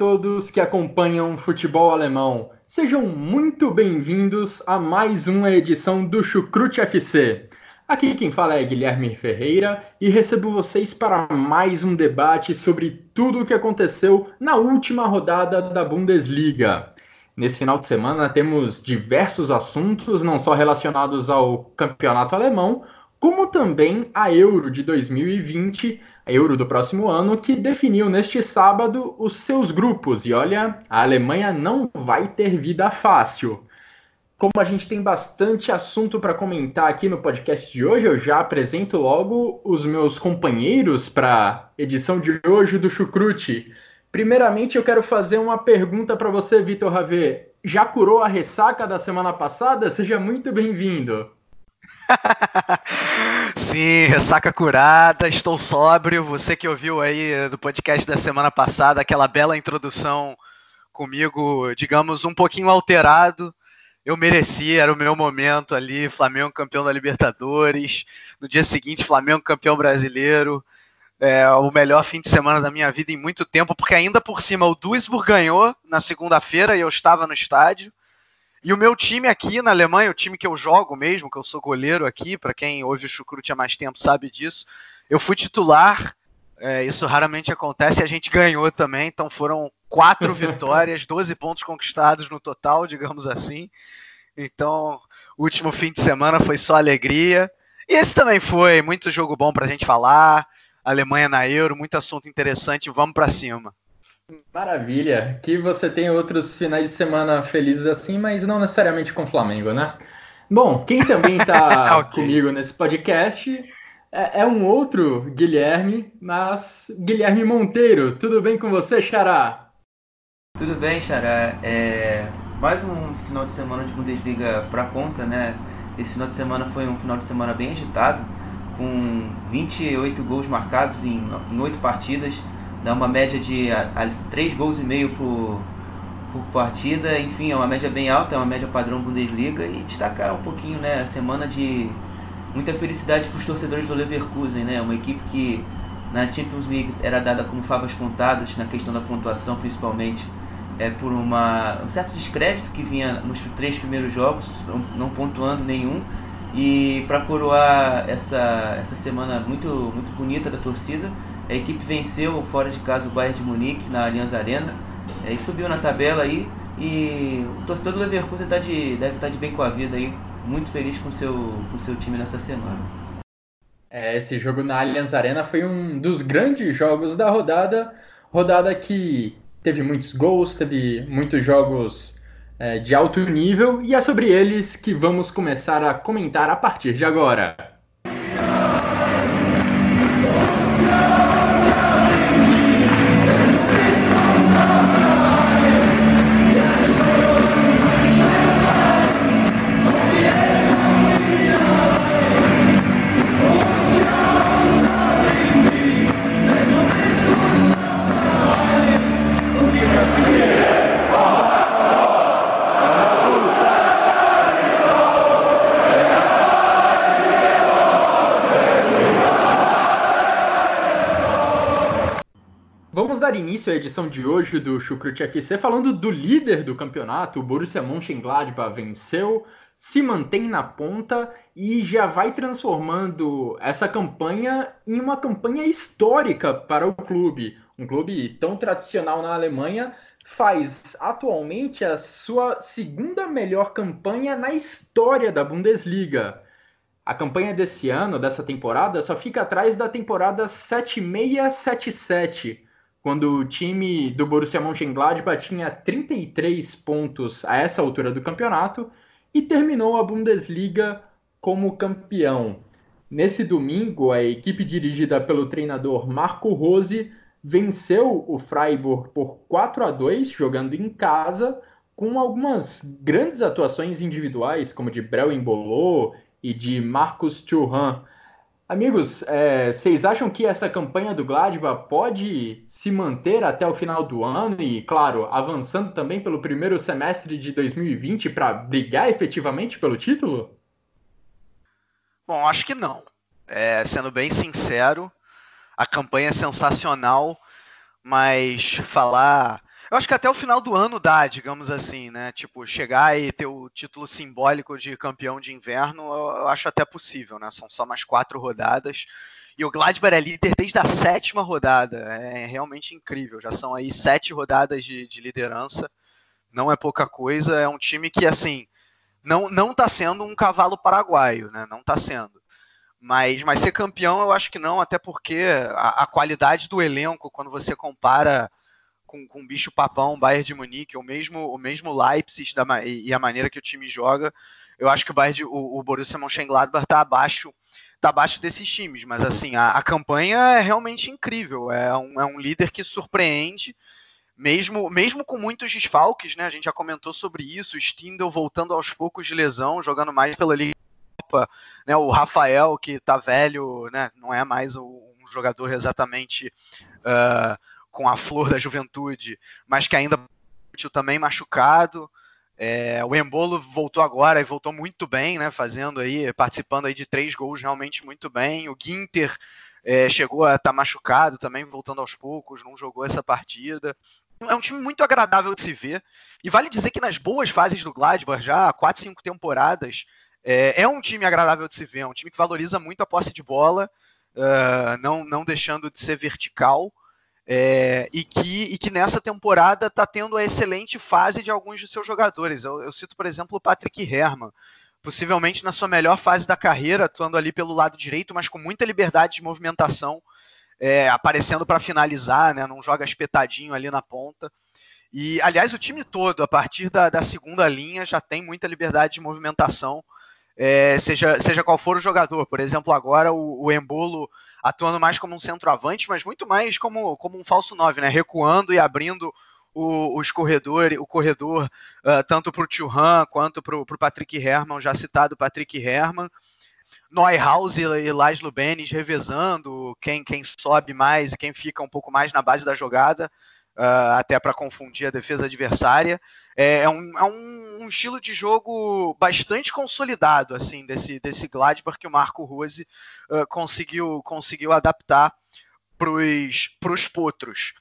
Todos que acompanham futebol alemão. Sejam muito bem-vindos a mais uma edição do Chucrute FC. Aqui quem fala é Guilherme Ferreira e recebo vocês para mais um debate sobre tudo o que aconteceu na última rodada da Bundesliga. Nesse final de semana temos diversos assuntos, não só relacionados ao campeonato alemão, como também a Euro de 2020, a Euro do próximo ano, que definiu neste sábado os seus grupos. E olha, a Alemanha não vai ter vida fácil. Como a gente tem bastante assunto para comentar aqui no podcast de hoje, eu já apresento logo os meus companheiros para edição de hoje do Chucrute. Primeiramente, eu quero fazer uma pergunta para você, Vitor Ravê. Já curou a ressaca da semana passada? Seja muito bem-vindo. Sim, ressaca curada, estou sóbrio. Você que ouviu aí do podcast da semana passada, aquela bela introdução comigo, digamos, um pouquinho alterado. Eu mereci, era o meu momento ali, Flamengo campeão da Libertadores. No dia seguinte, Flamengo campeão brasileiro. É, o melhor fim de semana da minha vida em muito tempo, porque ainda por cima o Duisburg ganhou na segunda-feira e eu estava no estádio. E o meu time aqui na Alemanha, o time que eu jogo mesmo, que eu sou goleiro aqui, para quem ouve o Chucrute há mais tempo sabe disso, eu fui titular, é, isso raramente acontece, e a gente ganhou também, então foram quatro vitórias, 12 pontos conquistados no total, digamos assim. Então, o último fim de semana foi só alegria. E esse também foi, muito jogo bom para a gente falar, Alemanha na Euro, muito assunto interessante, vamos para cima. Maravilha. Que você tem outros finais de semana felizes assim, mas não necessariamente com o Flamengo, né? Bom, quem também está okay. comigo nesse podcast é, é, um outro Guilherme, mas Guilherme Monteiro. Tudo bem com você, Xará? Tudo bem, Xará. É mais um final de semana de Bundesliga para conta, né? Esse final de semana foi um final de semana bem agitado, com 28 gols marcados em, em 8 partidas dá uma média de a, a, 3 gols e meio por, por partida, enfim, é uma média bem alta, é uma média padrão Bundesliga. E destacar um pouquinho, né, a semana de muita felicidade para os torcedores do Leverkusen, né, uma equipe que na Champions League era dada como favas contadas na questão da pontuação, principalmente. É por uma, um certo descrédito que vinha nos três primeiros jogos, não, não pontuando nenhum. E para coroar essa, essa semana muito, muito bonita da torcida, a equipe venceu fora de casa o Bayern de Munique na Allianz Arena é, e subiu na tabela aí. E o torcedor do Leverkusen tá de, deve estar tá de bem com a vida aí, muito feliz com o seu, com seu time nessa semana. É, esse jogo na Allianz Arena foi um dos grandes jogos da rodada, rodada que teve muitos gols, teve muitos jogos é, de alto nível, e é sobre eles que vamos começar a comentar a partir de agora. Início à edição de hoje do Chucrute FC falando do líder do campeonato, o Borussia Mönchengladbach venceu, se mantém na ponta e já vai transformando essa campanha em uma campanha histórica para o clube. Um clube tão tradicional na Alemanha faz atualmente a sua segunda melhor campanha na história da Bundesliga. A campanha desse ano, dessa temporada, só fica atrás da temporada 7677 quando o time do Borussia Mönchengladbach tinha 33 pontos a essa altura do campeonato e terminou a Bundesliga como campeão. Nesse domingo, a equipe dirigida pelo treinador Marco Rose venceu o Freiburg por 4 a 2, jogando em casa, com algumas grandes atuações individuais, como de Brel Embolô e de Marcos Thuram. Amigos, é, vocês acham que essa campanha do Gladbach pode se manter até o final do ano e, claro, avançando também pelo primeiro semestre de 2020 para brigar efetivamente pelo título? Bom, acho que não. É, sendo bem sincero, a campanha é sensacional, mas falar eu acho que até o final do ano dá, digamos assim, né? Tipo, chegar e ter o título simbólico de campeão de inverno, eu acho até possível, né? São só mais quatro rodadas. E o Gladbach é líder desde a sétima rodada. É realmente incrível. Já são aí sete rodadas de, de liderança. Não é pouca coisa. É um time que, assim, não, não tá sendo um cavalo paraguaio, né? Não tá sendo. Mas, mas ser campeão eu acho que não, até porque a, a qualidade do elenco, quando você compara com, com o bicho papão, Bayern de Munique, ou mesmo o mesmo Leipzig da, e a maneira que o time joga, eu acho que o, Bayern de, o, o Borussia Mönchengladbach está abaixo tá abaixo desses times, mas assim, a, a, campanha é realmente incrível, é um, é um líder que surpreende, mesmo, mesmo com muitos desfalques, né, a gente já comentou sobre isso, o Stindl voltando aos poucos de lesão, jogando mais pela Liga né, o Rafael, que tá velho, né, não é mais um jogador exatamente uh, com a flor da juventude, mas que ainda também machucado. É, o Embolo voltou agora e voltou muito bem, né? Fazendo aí, participando aí de três gols realmente muito bem. O Ginter é, chegou a estar tá machucado também, voltando aos poucos, não jogou essa partida. É um time muito agradável de se ver. E vale dizer que nas boas fases do Gladbach, já há 4, 5 temporadas, é, é, um time agradável de se ver. É um time que valoriza muito a posse de bola, uh, não, não deixando de ser vertical. É, e, que, e que nessa temporada está tendo a excelente fase de alguns de seus jogadores. Eu, eu, cito, por exemplo, o Patrick Herman, possivelmente na sua melhor fase da carreira, atuando ali pelo lado direito, mas com muita liberdade de movimentação, é, aparecendo para finalizar, né, não joga espetadinho ali na ponta. E, aliás, o time todo, a partir da, da segunda linha, já tem muita liberdade de movimentação é, seja, seja qual for o jogador. Por exemplo, agora o, o Embolo atuando mais como um centroavante, mas muito mais como, como um falso 9, né? recuando e abrindo o, os corredores, o corredor uh, tanto para o Thuram quanto para o Patrick Herman, já citado Patrick Herman. Neuhaus e, e Laszlo Benes revezando quem, quem sobe mais e quem fica um pouco mais na base da jogada uh, até para confundir a defesa adversária. É, é, um, é um, um, estilo de jogo bastante consolidado, assim, desse, desse Gladbach que o Marco Rose uh, conseguiu, conseguiu adaptar para os potros.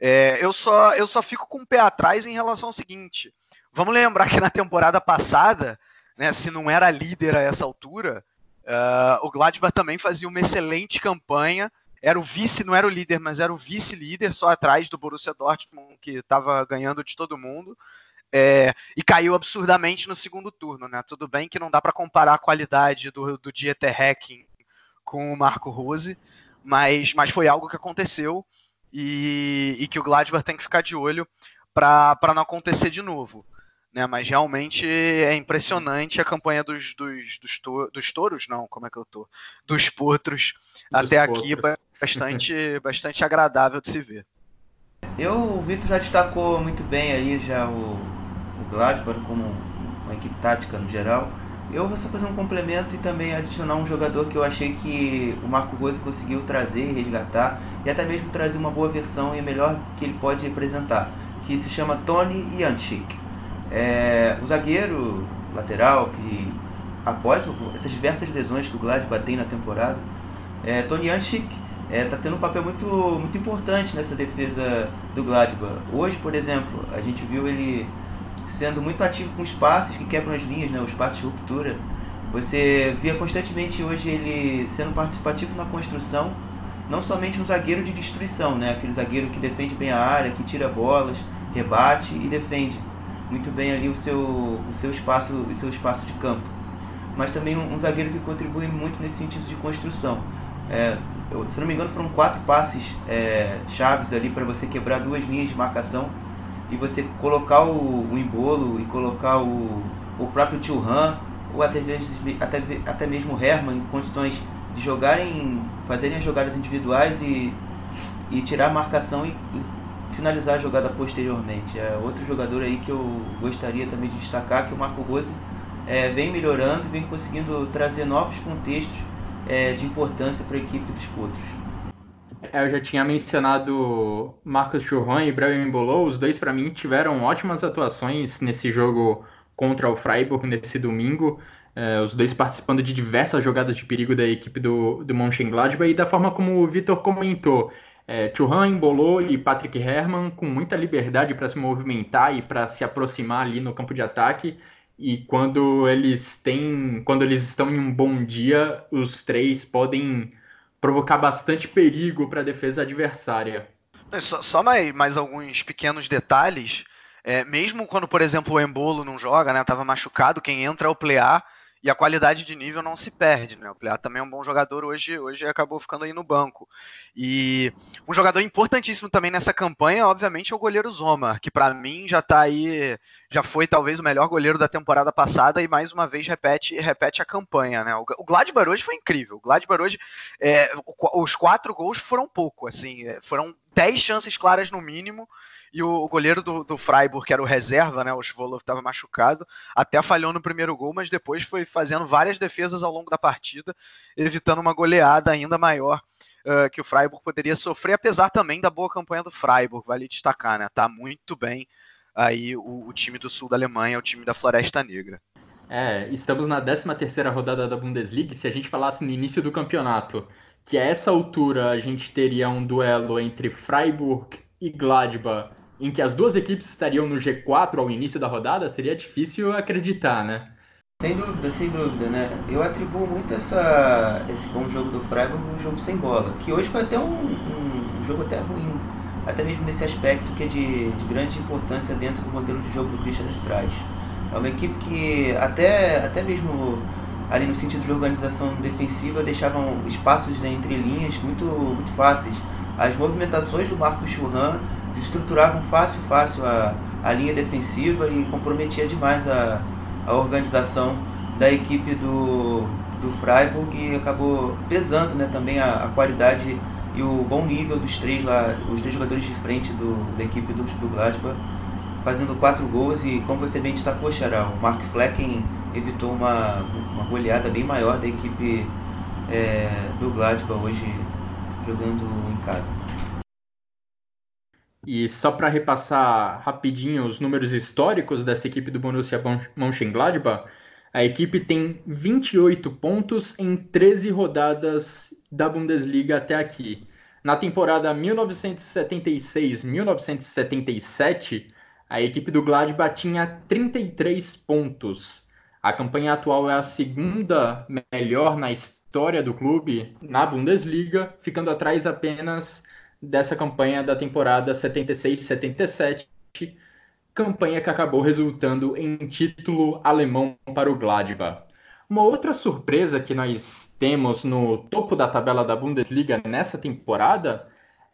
É, eu, só, eu só fico com o pé atrás em relação ao seguinte. Vamos lembrar que na temporada passada, né, se não era líder a essa altura, uh, o Gladbach também fazia uma excelente campanha era o vice, não era o líder, mas era o vice-líder, só atrás do Borussia Dortmund, que estava ganhando de todo mundo. É, e caiu absurdamente no segundo turno, né? Tudo bem que não dá para comparar a qualidade do, do Dieter Hecking com o Marco Rose, mas, mas foi algo que aconteceu e, e que o Gladbach tem que ficar de olho para não acontecer de novo. Né, mas realmente é impressionante a campanha dos, dos, dos, to, dos touros, não, como é que eu tô? Dos potros dos até potros. aqui, bastante, bastante agradável de se ver. Eu, o Vitor já destacou muito bem aí já o, o Gladbach como uma equipe tática no geral. Eu vou só fazer um complemento e também adicionar um jogador que eu achei que o Marco Gozzi conseguiu trazer e resgatar e até mesmo trazer uma boa versão e a melhor que ele pode representar, que se chama Tony Janchik. É, o zagueiro lateral que após essas diversas lesões que o Gladbach tem na temporada, é, Tony Janchik está é, tá tendo um papel muito, muito importante nessa defesa do Gladbach. Hoje, por exemplo, a gente viu ele sendo muito ativo com os passes que quebram as linhas, né, os passes de ruptura. Você via constantemente hoje ele sendo participativo na construção, não somente um zagueiro de destruição, né, aquele zagueiro que defende bem a área, que tira bolas, rebate e defende muito bem ali o seu, o seu espaço, o seu espaço de campo. Mas também um, um zagueiro que contribui muito nesse sentido de construção. É, eu, se não me engano, foram quatro passes é, chaves ali para você quebrar duas linhas de marcação e você colocar o, o embolo e colocar o, o próprio Tio Han ou até, vezes, até, até mesmo o Herman em condições de jogarem, fazerem as jogadas individuais e, e tirar a marcação e, e finalizar a jogada posteriormente. É outro jogador aí que eu gostaria também de destacar, que o Marco Rose é, vem melhorando e vem conseguindo trazer novos contextos é, de importância para a equipe dos Potros. É, eu já tinha mencionado Marcos Churran e Brian Bolou, os dois para mim tiveram ótimas atuações nesse jogo contra o Freiburg nesse domingo. É, os dois participando de diversas jogadas de perigo da equipe do, do Mönchengladbach e da forma como o Vitor comentou. É, Churran, Embolou e Patrick Herrmann com muita liberdade para se movimentar e para se aproximar ali no campo de ataque. E quando eles têm, quando eles estão em um bom dia, os três podem provocar bastante perigo para a defesa adversária. Só, só mais, mais alguns pequenos detalhes. É, mesmo quando, por exemplo, o Embolo não joga, né, tava machucado, quem entra é o Plear e a qualidade de nível não se perde, né? O Plear também é um bom jogador hoje, hoje acabou ficando aí no banco. E um jogador importantíssimo também nessa campanha, obviamente, é o goleiro Zoma, que para mim já tá aí, já foi talvez o melhor goleiro da temporada passada e mais uma vez repete, repete a campanha, né? O Gladbach hoje foi incrível. O Gladbach hoje, é, os quatro gols foram pouco, assim, é, foram dez chances claras no mínimo e o, o goleiro do, do, Freiburg, que era o reserva, né, o Svolov estava machucado, até falhou no primeiro gol, mas depois foi fazendo várias defesas ao longo da partida, evitando uma goleada ainda maior uh, que o Freiburg poderia sofrer, apesar também da boa campanha do Freiburg, vale destacar, né? Tá muito bem aí o, o time do sul da Alemanha, o time da Floresta Negra. É, estamos na 13 terceira rodada da Bundesliga, se a gente falasse no início do campeonato que a essa altura a gente teria um duelo entre Freiburg e Gladbach em que as duas equipes estariam no G4 ao início da rodada, seria difícil acreditar, né? Sem dúvida, sem dúvida, né? Eu atribuo muito essa, esse bom jogo do Freiburg um jogo sem bola, que hoje foi até um, um, jogo até ruim, até mesmo nesse aspecto que é de, de grande importância dentro do modelo de jogo do Christian Strauss. É uma equipe que até, até mesmo ali no sentido de organização defensiva deixavam espaços entre linhas muito, muito fáceis. As movimentações do Marcos Churran desestruturavam fácil, fácil a, a linha defensiva e comprometia demais a, a organização da equipe do, do Freiburg e acabou pesando né, também a, a qualidade e o bom nível dos três lá, os três jogadores de frente do, da equipe do, do Gladbach, fazendo quatro gols e como você bem destacou, Xará, o Mark Flecken evitou uma, uma goleada bem maior da equipe é, do Gladbach hoje jogando casa. E só para repassar rapidinho os números históricos dessa equipe do Borussia Mönchengladbach, a equipe tem 28 pontos em 13 rodadas da Bundesliga até aqui. Na temporada 1976-1977, a equipe do Gladbach tinha 33 pontos. A campanha atual é a segunda melhor na história do clube na Bundesliga, ficando atrás apenas dessa campanha da temporada 76-77, campanha que acabou resultando em título alemão para o Gladbach. Uma outra surpresa que nós temos no topo da tabela da Bundesliga nessa temporada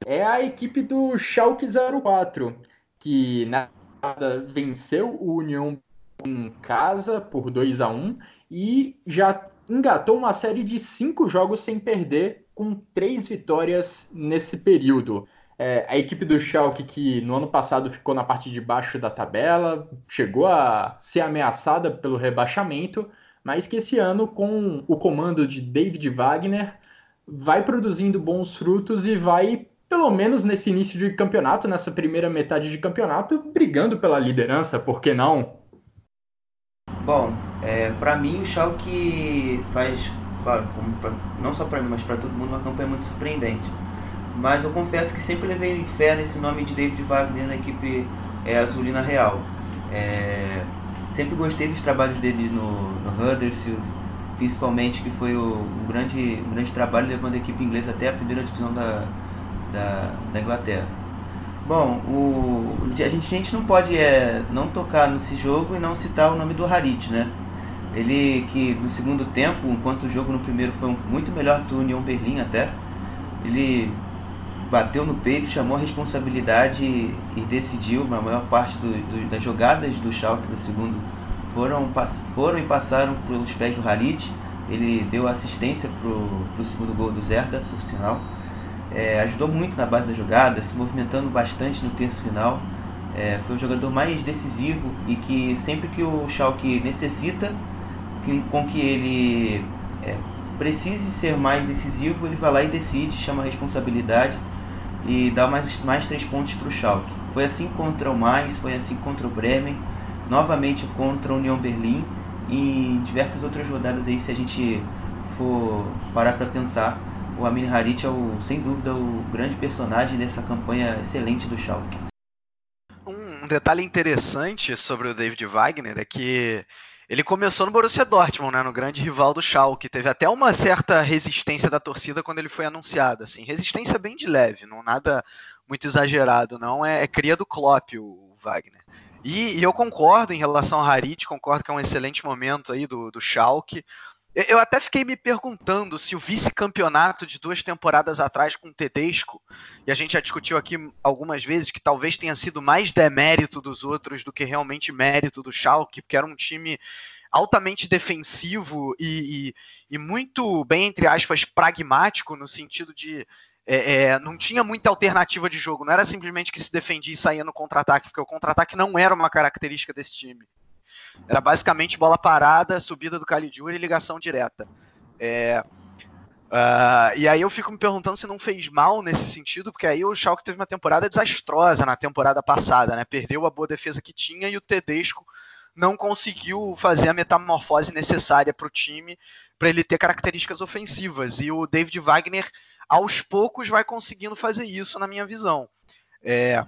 é a equipe do Schalke 04, que nada venceu o União em casa por 2 a 1 e já engatou uma série de cinco jogos sem perder com três vitórias nesse período. É, a equipe do Schalke, que no ano passado ficou na parte de baixo da tabela, chegou a ser ameaçada pelo rebaixamento, mas que esse ano, com o comando de David Wagner, vai produzindo bons frutos e vai, pelo menos nesse início de campeonato, nessa primeira metade de campeonato, brigando pela liderança, por que não? Bom, é, para mim o Schalke faz claro, pra, não só para mim, mas para todo mundo, uma campanha muito surpreendente. Mas eu confesso que sempre levei fé nesse nome de David Wagner na equipe é, Azulina Real. É, sempre gostei dos trabalhos dele no, no Huddersfield, principalmente que foi o, o, grande, grande trabalho levando a equipe inglesa até a primeira divisão da, da, da Inglaterra. Bom, o, a, gente, a gente não pode é, não tocar nesse jogo e não citar o nome do Harit, né? Ele que no segundo tempo, enquanto o jogo no primeiro foi muito melhor que o União Berlim até, ele bateu no peito, chamou a responsabilidade e, e decidiu, a maior parte do, do, das jogadas do Schalke no segundo foram, foram e passaram pelos pés do Harit. ele deu assistência para o segundo gol do Zerda, por sinal. É, ajudou muito na base da jogada, se movimentando bastante no terço final. É, foi o jogador mais decisivo e que sempre que o Schalke necessita, que, com que ele é, precise ser mais decisivo, ele vai lá e decide, chama a responsabilidade e dá mais, mais três pontos para o Schalke. Foi assim contra o Mais, foi assim contra o Bremen, novamente contra a União Berlim e em diversas outras rodadas aí, se a gente for parar para pensar, o Amin Harit é o, sem dúvida o grande personagem dessa campanha excelente do Schalke. Um detalhe interessante sobre o David Wagner é que ele começou no Borussia Dortmund, né, no grande rival do Schalke. Teve até uma certa resistência da torcida quando ele foi anunciado. Assim, resistência bem de leve, não nada muito exagerado, não. É, é cria do Klopp o Wagner. E, e, eu concordo em relação ao Harit, concordo que é um excelente momento aí do, do Schalke. Eu até fiquei me perguntando se o vice-campeonato de duas temporadas atrás com o Tedesco, e a gente já discutiu aqui algumas vezes que talvez tenha sido mais demérito dos outros do que realmente mérito do Schalke, porque era um time altamente defensivo e, e, e muito bem, entre aspas, pragmático, no sentido de é, é, não tinha muita alternativa de jogo, não era simplesmente que se defendia e saía no contra-ataque, porque o contra-ataque não era uma característica desse time. Era basicamente bola parada, subida do Caligiuri e ligação direta. É, uh, e aí eu fico me perguntando se não fez mal nesse sentido, porque aí o Schalke teve uma temporada desastrosa na temporada passada, né? Perdeu a boa defesa que tinha e o Tedesco não conseguiu fazer a metamorfose necessária para o time para ele ter características ofensivas. E o David Wagner, aos poucos, vai conseguindo fazer isso, na minha visão. É,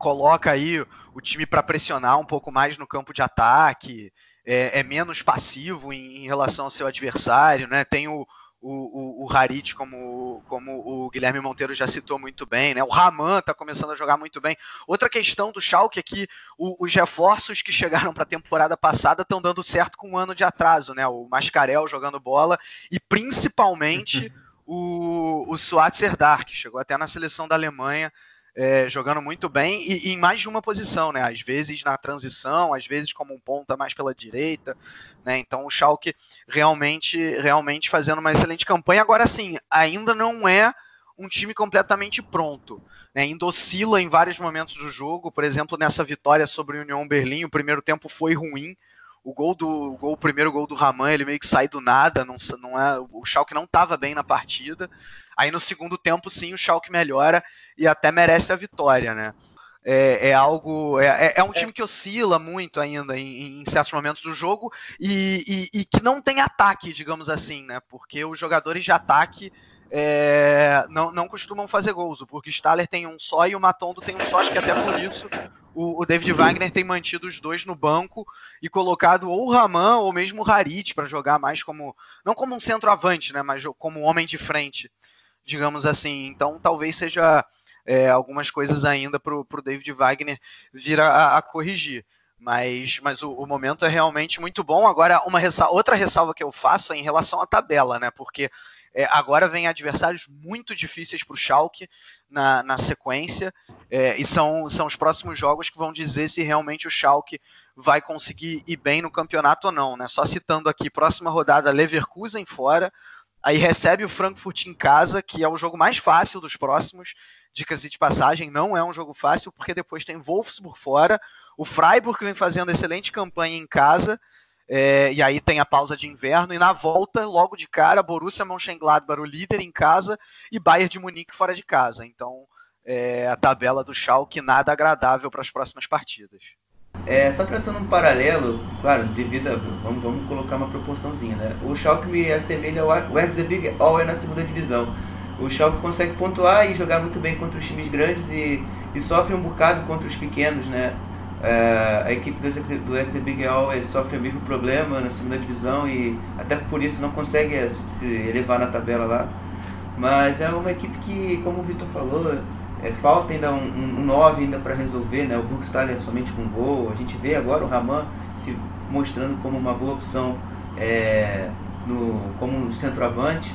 coloca aí o time para pressionar um pouco mais no campo de ataque, é, é menos passivo em, em, relação ao seu adversário, né? Tem o, o, o, o Harit, como, como o Guilherme Monteiro já citou muito bem, né? O Raman está começando a jogar muito bem. Outra questão do Schalke é que o, os reforços que chegaram para a temporada passada estão dando certo com um ano de atraso, né? O Mascarel jogando bola e principalmente o, o Suatzer Dark, chegou até na seleção da Alemanha, é, jogando muito bem e, e, em mais de uma posição, né? Às vezes na transição, às vezes como um ponta mais pela direita, né? Então o Schalke realmente, realmente fazendo uma excelente campanha. Agora sim, ainda não é um time completamente pronto. Né? Ainda oscila em vários momentos do jogo. Por exemplo, nessa vitória sobre o União Berlim, o primeiro tempo foi ruim o gol do o, gol, o primeiro gol do Raman, ele meio que sai do nada, não, não é, o Schalke não estava bem na partida. Aí no segundo tempo, sim, o Schalke melhora e até merece a vitória, né? É, é algo. É, é, é um time que oscila muito ainda em, em certos momentos do jogo e, e, e, que não tem ataque, digamos assim, né? Porque os jogadores de ataque é, não, não costumam fazer gols. O Burgstaller tem um só e o Matondo tem um só, acho que até por isso o, o David Wagner tem mantido os dois no banco e colocado ou o Raman ou mesmo o Harit para jogar mais como, não como um centroavante, né, mas como um homem de frente, digamos assim. Então talvez seja é, algumas coisas ainda para o David Wagner vir a, a corrigir mas, mas o, o, momento é realmente muito bom. Agora, uma outra ressalva que eu faço é em relação à tabela, né? Porque é, agora vem adversários muito difíceis para o Schalke na, na sequência, é, e são, são os próximos jogos que vão dizer se realmente o Schalke vai conseguir ir bem no campeonato ou não. Né? Só citando aqui, próxima rodada, Leverkusen fora, aí recebe o Frankfurt em casa, que é o jogo mais fácil dos próximos, dicas de passagem, não é um jogo fácil, porque depois tem Wolfsburg fora, o Freiburg vem fazendo excelente campanha em casa, é, e aí tem a pausa de inverno, e na volta, logo de cara, Borussia Mönchengladbach, o líder em casa, e Bayern de Munique fora de casa. Então, é, a tabela do Schalke nada agradável para as próximas partidas. É, só traçando um paralelo, claro, devido a. Vamos, vamos colocar uma proporçãozinha, né? O Schalke me assemelha ao Erzgebirge Aue na segunda divisão. O Schalke consegue pontuar e jogar muito bem contra os times grandes e, e sofre um bocado contra os pequenos, né? É, a equipe do, do Exebiguel sofre o mesmo problema na segunda divisão e até por isso não consegue se elevar na tabela lá. Mas é uma equipe que, como o Vitor falou, é, falta ainda um 9 um, ainda para resolver, né? O Burgstaller somente com gol. A gente vê agora o Raman se mostrando como uma boa opção é, no, como centroavante.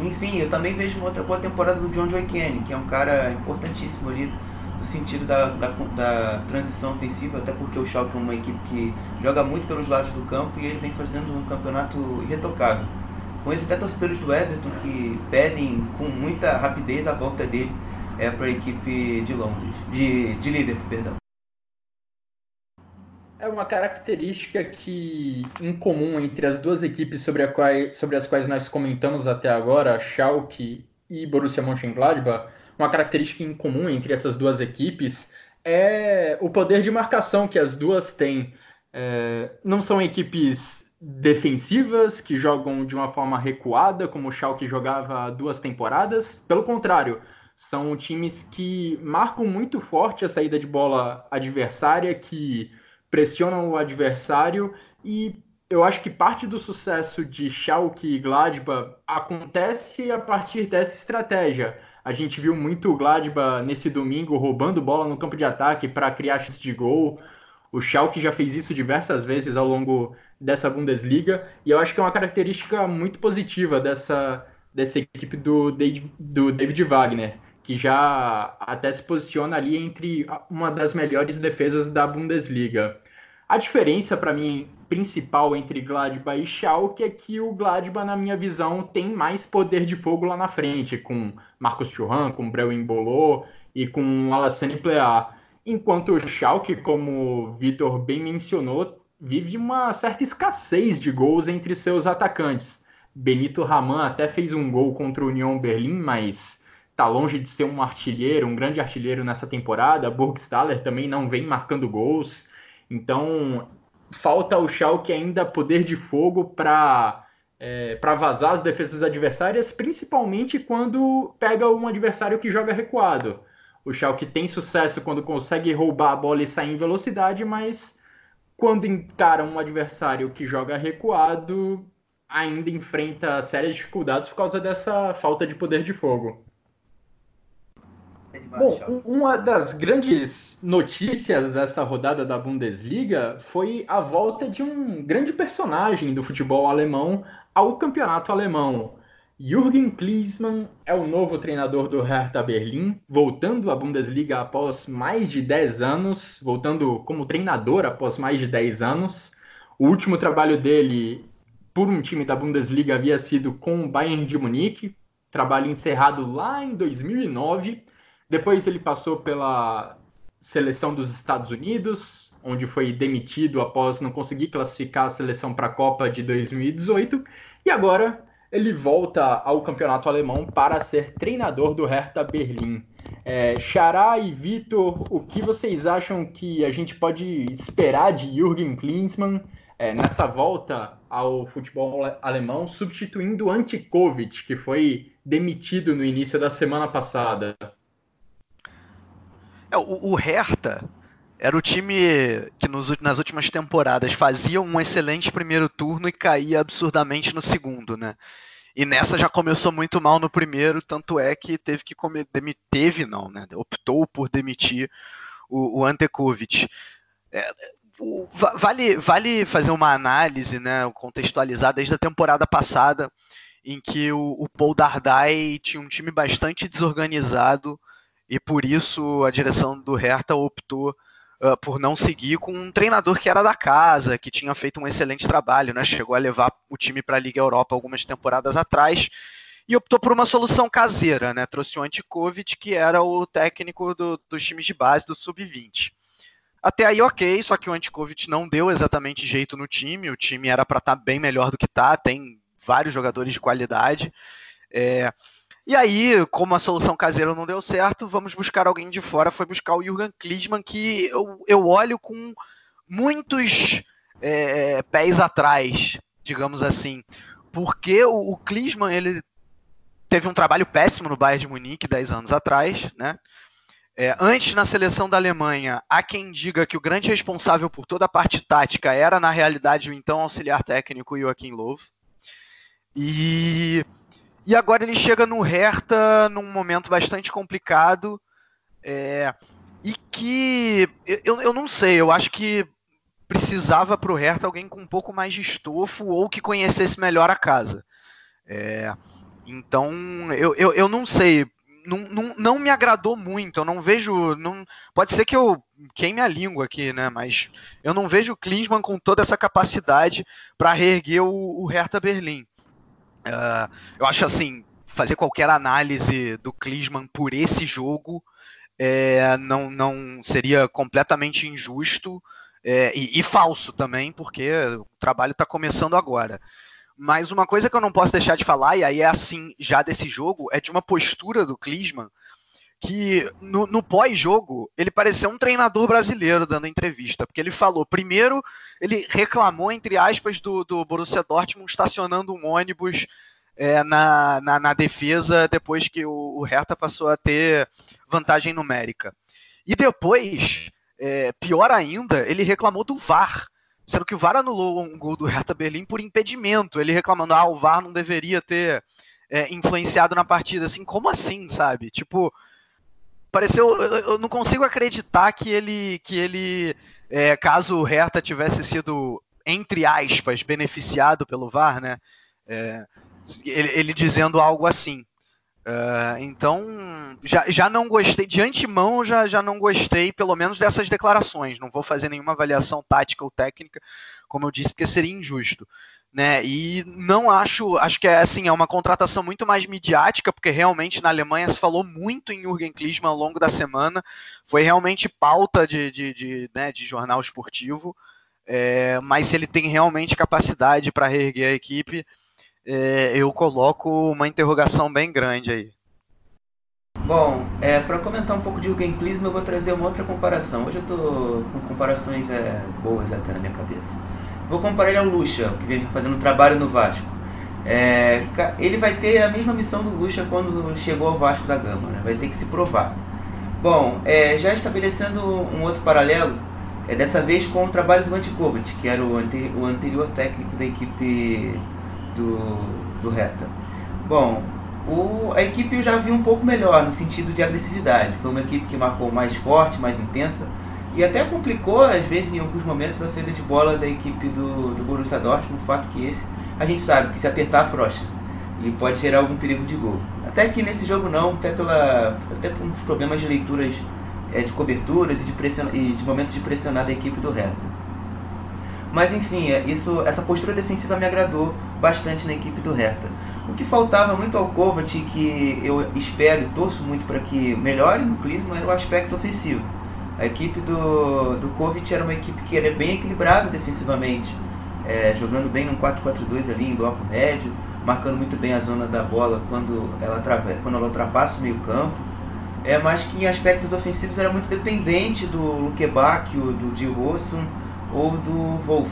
Enfim, eu também vejo uma outra boa temporada do John Joy Kenny, que é um cara importantíssimo ali do sentido da, da, da, transição ofensiva, até porque o Schalke é uma equipe que joga muito pelos lados do campo e ele vem fazendo um campeonato irretocável. Isso, até torcedores do Everton que pedem com muita rapidez a volta dele é, para a equipe de Londres, de, de Liverpool, perdão. É uma característica que incomum entre as duas equipes sobre, qual, sobre as quais nós comentamos até agora, Schalke e Borussia Mönchengladbach, uma característica incomum entre essas duas equipes é o poder de marcação que as duas têm. É, não são equipes defensivas que jogam de uma forma recuada, como o Schalke jogava há duas temporadas. Pelo contrário, são times que marcam muito forte a saída de bola adversária, que pressionam o adversário e eu acho que parte do sucesso de Schalke e Gladbach acontece a partir dessa estratégia. A gente viu muito o Gladbach nesse domingo roubando bola no campo de ataque para criar chances de gol. O Schalke já fez isso diversas vezes ao longo dessa Bundesliga e eu acho que é uma característica muito positiva dessa, dessa equipe do do David Wagner, que já até se posiciona ali entre uma das melhores defesas da Bundesliga. A diferença para mim principal entre Gladbach e Schalke é que o Gladbach, na minha visão, tem mais poder de fogo lá na frente, com Marcos Churran, com Breu Embolô e com Alassane Plea. Enquanto o Schalke, como o Vitor bem mencionou, vive uma certa escassez de gols entre seus atacantes. Benito Raman até fez um gol contra o Union Berlim, mas está longe de ser um artilheiro, um grande artilheiro nessa temporada. Burgstaller também não vem marcando gols. Então, falta ao Schalke ainda poder de fogo para é, para vazar as defesas adversárias, principalmente quando pega um adversário que joga recuado. O Schalke tem sucesso quando consegue roubar a bola e sair em velocidade, mas quando encara um adversário que joga recuado, ainda enfrenta sérias dificuldades por causa dessa falta de poder de fogo. Bom, uma das grandes notícias dessa rodada da Bundesliga foi a volta de um grande personagem do futebol alemão ao campeonato alemão. Jürgen Klinsmann é o novo treinador do Hertha Berlim, voltando à Bundesliga após mais de 10 anos, voltando como treinador após mais de 10 anos. O último trabalho dele por um time da Bundesliga havia sido com o Bayern de Munique, trabalho encerrado lá em 2009 depois ele passou pela seleção dos Estados Unidos, onde foi demitido após não conseguir classificar a seleção para a Copa de 2018, e agora ele volta ao campeonato alemão para ser treinador do Hertha Berlim. É, Xará e Vitor, o que vocês acham que a gente pode esperar de Jürgen Klinsmann é, nessa volta ao futebol alemão, substituindo Antikovic, que foi demitido no início da semana passada? É, o, o Hertha era o time que nos, nas últimas temporadas fazia um excelente primeiro turno e caía absurdamente no segundo, né? E nessa já começou muito mal no primeiro, tanto é que teve que comer, teve não, né? Optou por demitir o, o Antekovic. É, o, vale, vale fazer uma análise, né? Contextualizar desde a temporada passada, em que o, o Paul Dardai tinha um time bastante desorganizado e por isso a direção do Hertha optou uh, por não seguir com um treinador que era da casa, que tinha feito um excelente trabalho, né? chegou a levar o time para a Liga Europa algumas temporadas atrás e optou por uma solução caseira, né? trouxe o Antikovic, que era o técnico do, dos times de base do Sub-20. Até aí, ok, só que o Antikovic não deu exatamente jeito no time, o time era para estar tá bem melhor do que está, tem vários jogadores de qualidade. É, e aí, como a solução caseira não deu certo, vamos buscar alguém de fora. Foi buscar o Jürgen Klinsmann, que eu, eu olho com muitos é, pés atrás, digamos assim. Porque o, o Klinsmann, ele teve um trabalho péssimo no Bayern de Munique 10 anos atrás, né? É, antes, na seleção da Alemanha, há quem diga que o grande responsável por toda a parte tática era, na realidade, o então auxiliar técnico Joachim Löw. E e agora ele chega no Hertha num momento bastante complicado. É, e que eu, eu não sei, eu acho que precisava para o Hertha alguém com um pouco mais de estofo ou que conhecesse melhor a casa. É, então, eu, eu, eu não sei. não, não, não me agradou muito. Eu não vejo. Não, pode ser que eu queime a língua aqui, né? Mas eu não vejo o Klinsmann com toda essa capacidade para reerguer o, o Hertha Berlim. Uh, eu acho assim, fazer qualquer análise do Klinsmann por esse jogo é, não, não seria completamente injusto é, e, e, falso também, porque o trabalho está começando agora. Mas uma coisa que eu não posso deixar de falar, e aí é assim já desse jogo, é de uma postura do Klinsmann que no, no pós-jogo ele pareceu um treinador brasileiro dando entrevista, porque ele falou, primeiro, ele reclamou, entre aspas, do, do Borussia Dortmund estacionando um ônibus é, na, na, na, defesa depois que o, o Hertha passou a ter vantagem numérica. E depois, é, pior ainda, ele reclamou do VAR, sendo que o VAR anulou um gol do Hertha Berlim por impedimento, ele reclamando, ah, o VAR não deveria ter é, influenciado na partida, assim, como assim, sabe? Tipo, pareceu. Eu não consigo acreditar que ele, que ele, é, caso o Hertha tivesse sido entre aspas beneficiado pelo VAR, né? É, ele, ele, dizendo algo assim. Uh, então, já, já não gostei, de antemão já, já não gostei, pelo menos dessas declarações. Não vou fazer nenhuma avaliação tática ou técnica, como eu disse, porque seria injusto né? E não acho, acho que é assim, é uma contratação muito mais midiática, porque realmente na Alemanha se falou muito em Jürgen Klinsmann ao longo da semana, foi realmente pauta de, de, de, né, de jornal esportivo, é, mas se ele tem realmente capacidade para reerguer a equipe, é, eu coloco uma interrogação bem grande aí. Bom, é, para comentar um pouco de Jürgen Klinsmann, eu vou trazer uma outra comparação. Hoje eu estou com comparações é, boas até na minha cabeça. Vou comparar ele ao Lucha, que vem fazendo trabalho no Vasco. É, ele vai ter a mesma missão do Lucha quando chegou ao Vasco da Gama, né? vai ter que se provar. Bom, é, já estabelecendo um outro paralelo, é dessa vez com o trabalho do Antikovic, que era o, ante, o anterior técnico da equipe do, do Hertha. Bom, o, a equipe eu já vi um pouco melhor no sentido de agressividade. Foi uma equipe que marcou mais forte, mais intensa, e até complicou, às vezes, em alguns momentos, a saída de bola da equipe do, do Borussia Dortmund, o fato que esse, a gente sabe que se apertar, frocha. E pode gerar algum perigo de gol. Até que nesse jogo não, até, pela, até por uns problemas de leituras é, de coberturas e de, pression, e de momentos de pressionar da equipe do Hertha. Mas enfim, é, isso, essa postura defensiva me agradou bastante na equipe do Hertha. O que faltava muito ao Kovac, que eu espero e torço muito para que melhore no Klinsmann, era o aspecto ofensivo a equipe do, do Kovic era uma equipe que era bem equilibrada defensivamente, é, jogando bem num 4-4-2 ali em bloco médio, marcando muito bem a zona da bola quando ela, quando ela ultrapassa o meio campo. É, mas que em aspectos ofensivos era muito dependente do Lukebak, do Di ou do Wolf.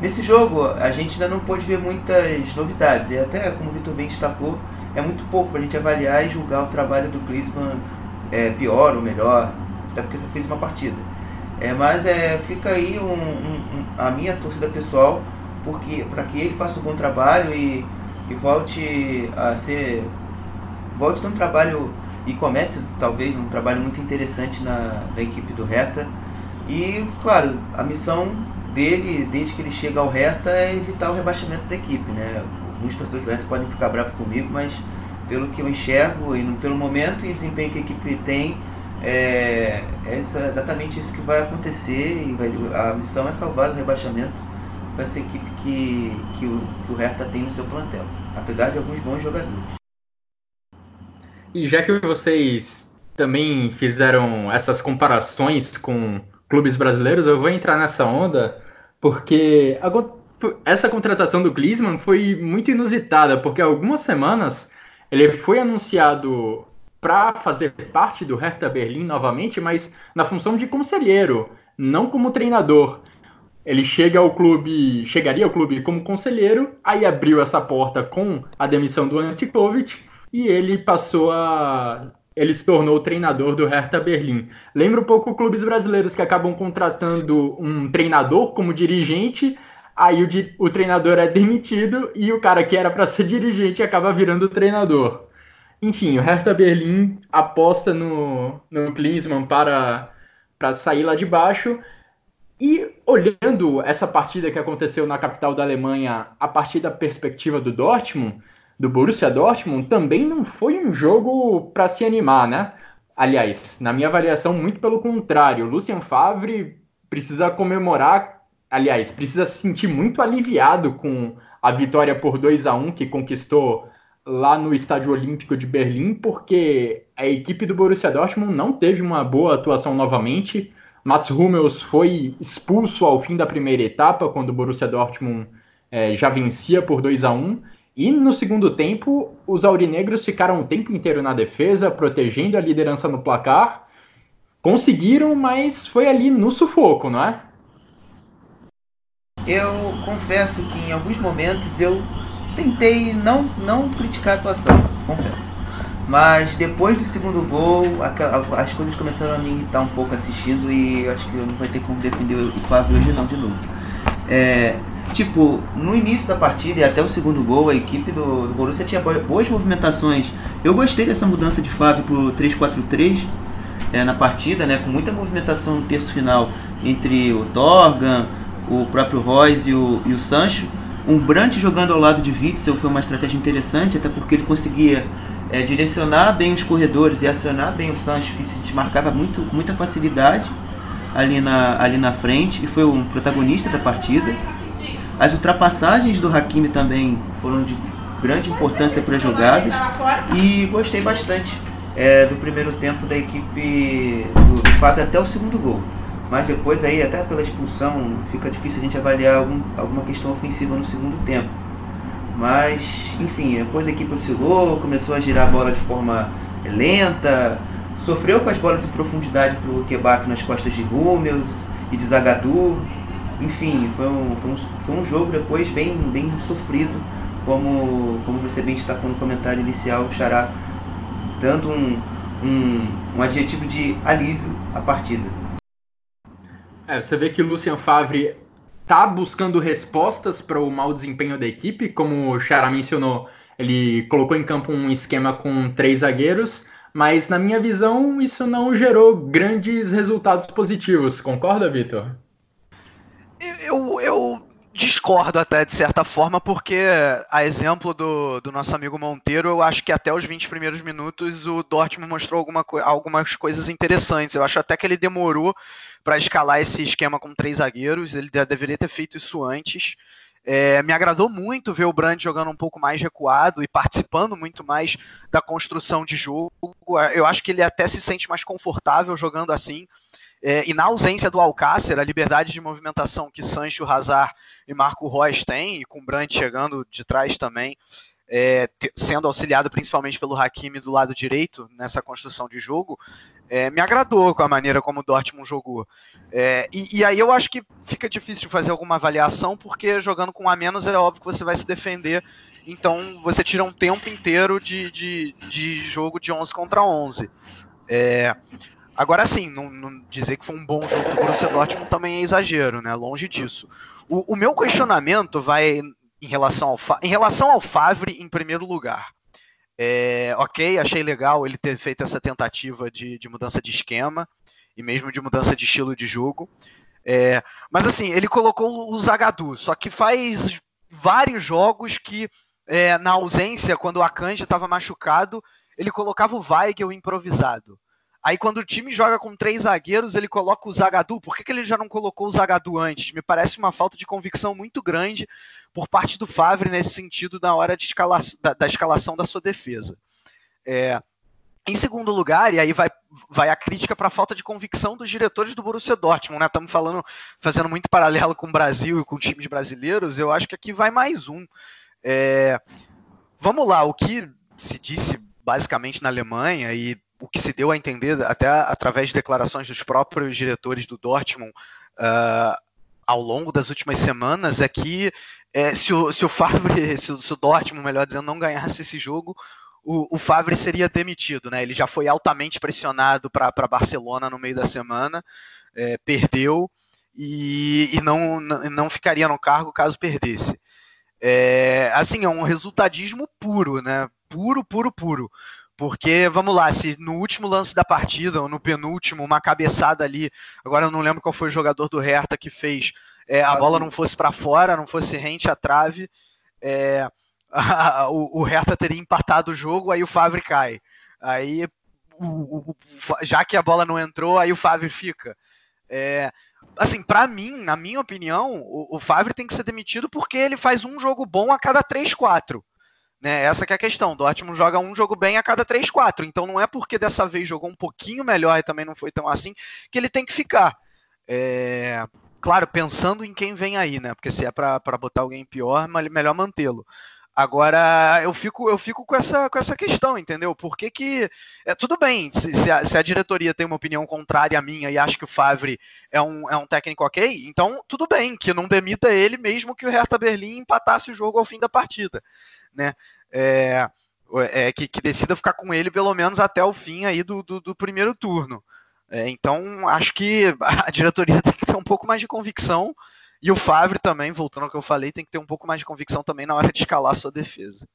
Nesse jogo a gente ainda não pôde ver muitas novidades, e até como o Vitor bem destacou, é muito pouco para a gente avaliar e julgar o trabalho do Klinsmann é, pior ou melhor até porque você fez uma partida. É, mas é, fica aí um, um, um, a minha torcida pessoal porque para que ele faça um bom trabalho e, e volte a ser volte a ter um trabalho e comece talvez um trabalho muito interessante na da equipe do Reta e claro a missão dele desde que ele chega ao Reta é evitar o rebaixamento da equipe né muitos torcedores do Reta podem ficar bravos comigo mas pelo que eu enxergo e pelo momento e desempenho que a equipe tem é, é exatamente isso que vai acontecer e vai, a missão é salvar o rebaixamento com essa equipe que, que, o, que o Hertha tem no seu plantel, apesar de alguns bons jogadores. E já que vocês também fizeram essas comparações com clubes brasileiros, eu vou entrar nessa onda porque essa contratação do Griezmann foi muito inusitada, porque há algumas semanas ele foi anunciado para fazer parte do Hertha Berlim novamente, mas na função de conselheiro, não como treinador. Ele chega ao clube, chegaria ao clube como conselheiro, aí abriu essa porta com a demissão do Antikovic e ele passou a ele se tornou o treinador do Hertha Berlim. Lembra um pouco clubes brasileiros que acabam contratando um treinador como dirigente, aí o, o treinador é demitido e o cara que era para ser dirigente acaba virando treinador. Enfim, o Hertha Berlim aposta no, no Klinsmann para, para sair lá de baixo. E olhando essa partida que aconteceu na capital da Alemanha a partir da perspectiva do Dortmund, do Borussia Dortmund também não foi um jogo para se animar, né? Aliás, na minha avaliação, muito pelo contrário. Lucien Favre precisa comemorar, aliás, precisa se sentir muito aliviado com a vitória por 2 a 1 que conquistou lá no Estádio Olímpico de Berlim, porque a equipe do Borussia Dortmund não teve uma boa atuação novamente. Mats Hummels foi expulso ao fim da primeira etapa, quando o Borussia Dortmund é, já vencia por 2 a 1 e no segundo tempo, os aurinegros ficaram o tempo inteiro na defesa, protegendo a liderança no placar. Conseguiram, mas foi ali no sufoco, não é? Eu confesso que em alguns momentos eu tentei não, não criticar a atuação, confesso. Mas depois do segundo gol, as coisas começaram a me irritar um pouco assistindo e eu acho que não vou ter como defender o Fábio hoje não de novo. É, tipo, no início da partida e até o segundo gol, a equipe do, do Borussia tinha boas movimentações. Eu gostei dessa mudança de Fábio pro 3-4-3 é, na partida, né, com muita movimentação no terço final entre o Torgan, o próprio Royce e o, e o Sancho. Um Brandt jogando ao lado de Witzel foi uma estratégia interessante, até porque ele conseguia é, direcionar bem os corredores e acionar bem o Sancho, que se desmarcava muito, com muita facilidade ali na, ali na frente, e foi um protagonista da partida. As ultrapassagens do Hakimi também foram de grande importância para as jogadas e gostei bastante é, do primeiro tempo da equipe do, do Fábio até o segundo gol. Mas depois aí, até pela expulsão, fica difícil a gente avaliar algum, alguma questão ofensiva no segundo tempo. Mas, enfim, depois a equipe oscilou, começou a girar a bola de forma lenta, sofreu com as bolas em profundidade pelo Kebab nas costas de Hummels e de Zagadou enfim, foi um, foi um, foi um jogo depois bem, bem sofrido, como, como você bem destacou no comentário inicial, o Xará dando um, um, um adjetivo de alívio à partida. É, você vê que Lucien Favre tá buscando respostas para o mau desempenho da equipe, como o Xará mencionou, ele colocou em campo um esquema com três zagueiros, mas na minha visão isso não gerou grandes resultados positivos. Concorda, Vitor? Eu, eu discordo até de certa forma, porque, a exemplo do, do nosso amigo Monteiro, eu acho que até os 20 primeiros minutos o Dortmund mostrou alguma, algumas coisas interessantes. Eu acho até que ele demorou para escalar esse esquema com três zagueiros, ele deveria ter feito isso antes. É, me agradou muito ver o Brandt jogando um pouco mais recuado e participando muito mais da construção de jogo. Eu acho que ele até se sente mais confortável jogando assim. É, e na ausência do Alcácer, a liberdade de movimentação que Sancho, Hazard e Marco Reus têm, e com o Brandt chegando de trás também, é, sendo auxiliado principalmente pelo Hakimi do lado direito nessa construção de jogo, é, me agradou com a maneira como o Dortmund jogou. É, e, e, aí eu acho que fica difícil fazer alguma avaliação, porque jogando com a menos é óbvio que você vai se defender, então você tira um tempo inteiro de, de, de jogo de 11 contra 11. É, Agora sim, não, não, dizer que foi um bom jogo do Borussia Dortmund também é exagero, né? Longe disso. O, o meu questionamento vai em relação ao, em relação ao Favre em primeiro lugar. É, ok, achei legal ele ter feito essa tentativa de, de mudança de esquema e mesmo de mudança de estilo de jogo. É, mas assim, ele colocou o Zagadou, só que faz vários jogos que, é, na ausência, quando o Akanji estava machucado, ele colocava o Weigel improvisado. Aí quando o time joga com três zagueiros, ele coloca o Zagadou. Por que, que ele já não colocou o Zagadou antes? Me parece uma falta de convicção muito grande por parte do Favre nesse sentido na hora escala da, da, escalação da sua defesa. É, em segundo lugar, e aí vai, vai a crítica para a falta de convicção dos diretores do Borussia Dortmund, né? Estamos falando, fazendo muito paralelo com o Brasil e com times brasileiros. Eu acho que aqui vai mais um. É, vamos lá, o que se disse basicamente na Alemanha e o que se deu a entender, até através de declarações dos próprios diretores do Dortmund uh, ao longo das últimas semanas, é que é, se, o, se o Favre, se o, se o Dortmund, melhor dizendo, não ganhasse esse jogo, o, o Favre seria demitido. Né? Ele já foi altamente pressionado para Barcelona no meio da semana, é, perdeu e, e não, não ficaria no cargo caso perdesse. É, assim, é um resultadismo puro, né? Puro, puro, puro. Porque, vamos lá, se no último lance da partida, ou no penúltimo, uma cabeçada ali, agora eu não lembro qual foi o jogador do Hertha que fez, é, a bola não fosse para fora, não fosse rente à trave, é, o, o Hertha teria empatado o jogo, aí o Favre cai. Aí, o, o, já que a bola não entrou, aí o Favre fica. É, assim, para mim, na minha opinião, o, o Favre tem que ser demitido porque ele faz um jogo bom a cada 3, 4. Né? Essa é a questão. Dortmund joga um jogo bem a cada 3, 4. Então não é porque dessa vez jogou um pouquinho melhor e também não foi tão assim que ele tem que ficar. É... Claro, pensando em quem vem aí, né? Porque se é para botar alguém pior, melhor mantê-lo. Agora, eu fico, eu fico com, essa, com essa questão, entendeu? Por que que... É, tudo bem, se, se, a, se, a, diretoria tem uma opinião contrária à minha e acha que o Favre é um, é um técnico ok, então tudo bem, que não demita ele mesmo que o Hertha Berlim empatasse o jogo ao fim da partida, né? É, é, que, que, decida ficar com ele pelo menos até o fim aí do, do, do primeiro turno. É, então, acho que a diretoria tem que ter um pouco mais de convicção e o Favre também, voltando ao que eu falei, tem que ter um pouco mais de convicção também na hora de escalar sua defesa.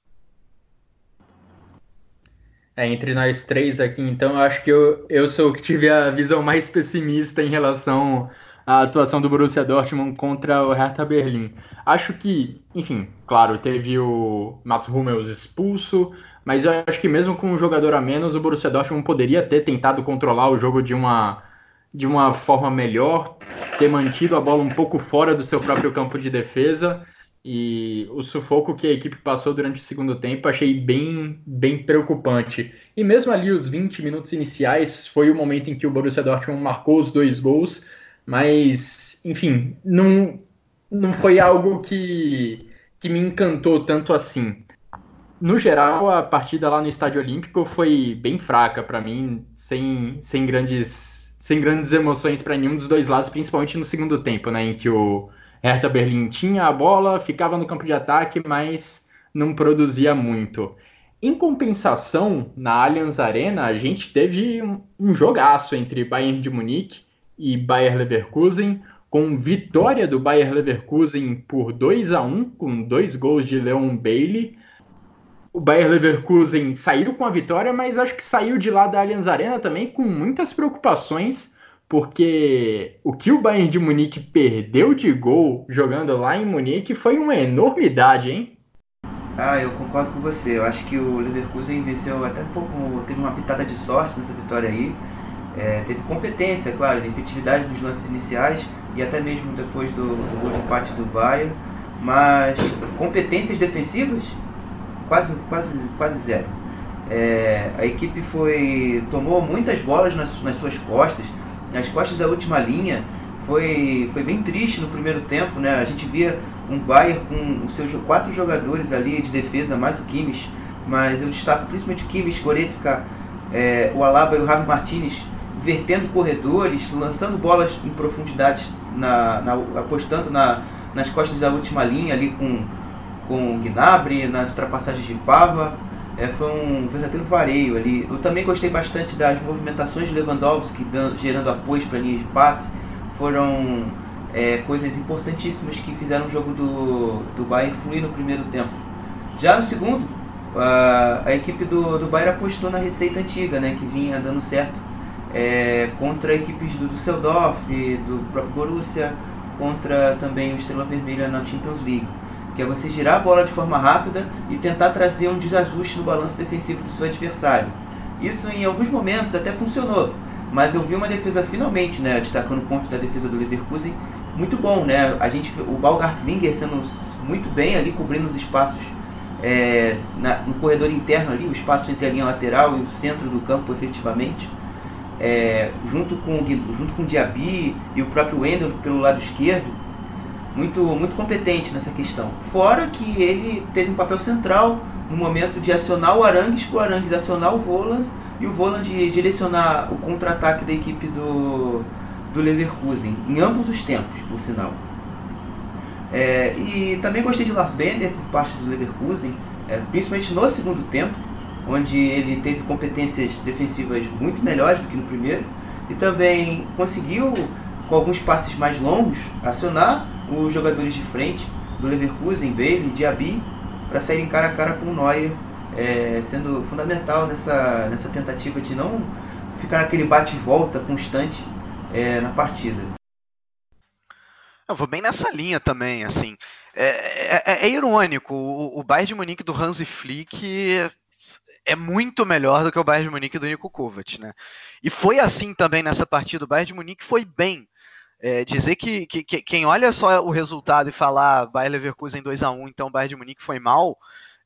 É, entre nós três aqui, então, acho que eu, eu sou o que tive a visão mais pessimista em relação à atuação do Borussia Dortmund contra o Hertha Berlim. Acho que, enfim, claro, teve o Mats Hummels expulso, mas eu acho que mesmo com um jogador a menos, o Borussia Dortmund poderia ter tentado controlar o jogo de uma de uma forma melhor, ter mantido a bola um pouco fora do seu próprio campo de defesa. E o sufoco que a equipe passou durante o segundo tempo achei bem, bem preocupante. E mesmo ali, os 20 minutos iniciais, foi o momento em que o Borussia Dortmund marcou os dois gols, mas, enfim, não, não foi algo que, que me encantou tanto assim. No geral, a partida lá no Estádio Olímpico foi bem fraca para mim, sem, sem grandes sem grandes emoções para nenhum dos dois lados, principalmente no segundo tempo, né, em que o Hertha Berlim tinha a bola, ficava no campo de ataque, mas não produzia muito. Em compensação, na Allianz Arena, a gente teve um, um jogaço entre Bayern de Munique e Bayer Leverkusen, com vitória do Bayer Leverkusen por 2 a 1 com dois gols de Leon Bailey o Bayer Leverkusen saiu com a vitória, mas acho que saiu de lá da Allianz Arena também com muitas preocupações, porque o que o Bayern de Munique perdeu de gol jogando lá em Munique foi uma enormidade, hein? Ah, eu concordo com você. Eu acho que o Leverkusen venceu até um pouco, teve uma pitada de sorte nessa vitória aí. É, teve competência, claro, de efetividade nos lances iniciais e até mesmo depois do, do gol de empate do Bayern. Mas competências defensivas quase, quase, quase zero. É, a equipe foi tomou muitas bolas nas, nas suas costas, nas costas da última linha. Foi, foi bem triste no primeiro tempo, né? A gente via um Bayern com os seus quatro jogadores ali de defesa, mais o Kimmich, mas eu destaco principalmente o Kimmich, Goretzka, é, o Alaba e o Javi Martinez vertendo corredores, lançando bolas em profundidade, na, na apostando na, nas costas da última linha ali com com o Gnabry, nas ultrapassagens de Pava. É, foi um verdadeiro vareio ali. Eu também gostei bastante das movimentações de Lewandowski dando, gerando apoio para linhas de passe. Foram é, coisas importantíssimas que fizeram o jogo do, do Bayern fluir no primeiro tempo. Já no segundo, a, a equipe do, do Bayern apostou na receita antiga, né, que vinha dando certo é, contra equipes do Düsseldorf, do próprio Borussia, contra também o Estrela Vermelha na Champions League que é você girar a bola de forma rápida e tentar trazer um desajuste no balanço defensivo do seu adversário. Isso em alguns momentos até funcionou, mas eu vi uma defesa finalmente, né, destacando o ponto da defesa do Leverkusen, muito bom, né? A gente, o Baumgartlinger sendo muito bem ali cobrindo os espaços é, na, no corredor interno ali, o espaço entre a linha lateral e o centro do campo, efetivamente. É, junto com junto com o Diaby e o próprio Wendel pelo lado esquerdo, muito, muito competente nessa questão. Fora que ele teve um papel central no momento de acionar o Arangues, o Arangues acionar o Voland e o Voland direcionar o contra-ataque da equipe do, do Leverkusen, em ambos os tempos, por sinal. É, e também gostei de Lars Bender por parte do Leverkusen, é, principalmente no segundo tempo, onde ele teve competências defensivas muito melhores do que no primeiro, e também conseguiu, com alguns passes mais longos, acionar os jogadores de frente do Leverkusen, Bailey, Diaby, para saírem cara a cara com o Neuer, é, sendo fundamental nessa, nessa tentativa de não ficar naquele bate-volta constante é, na partida. Eu vou bem nessa linha também, assim. É, é, é, é irônico, o, o Bayern de Munique do Hansi Flick é muito melhor do que o Bayern de Munique do Nico Kovac, né? E foi assim também nessa partida, o Bayern de Munique foi bem. É, dizer que, que, que, quem olha só o resultado e falar Bayern Leverkusen 2 a 1 então o Bayern de Munique foi mal,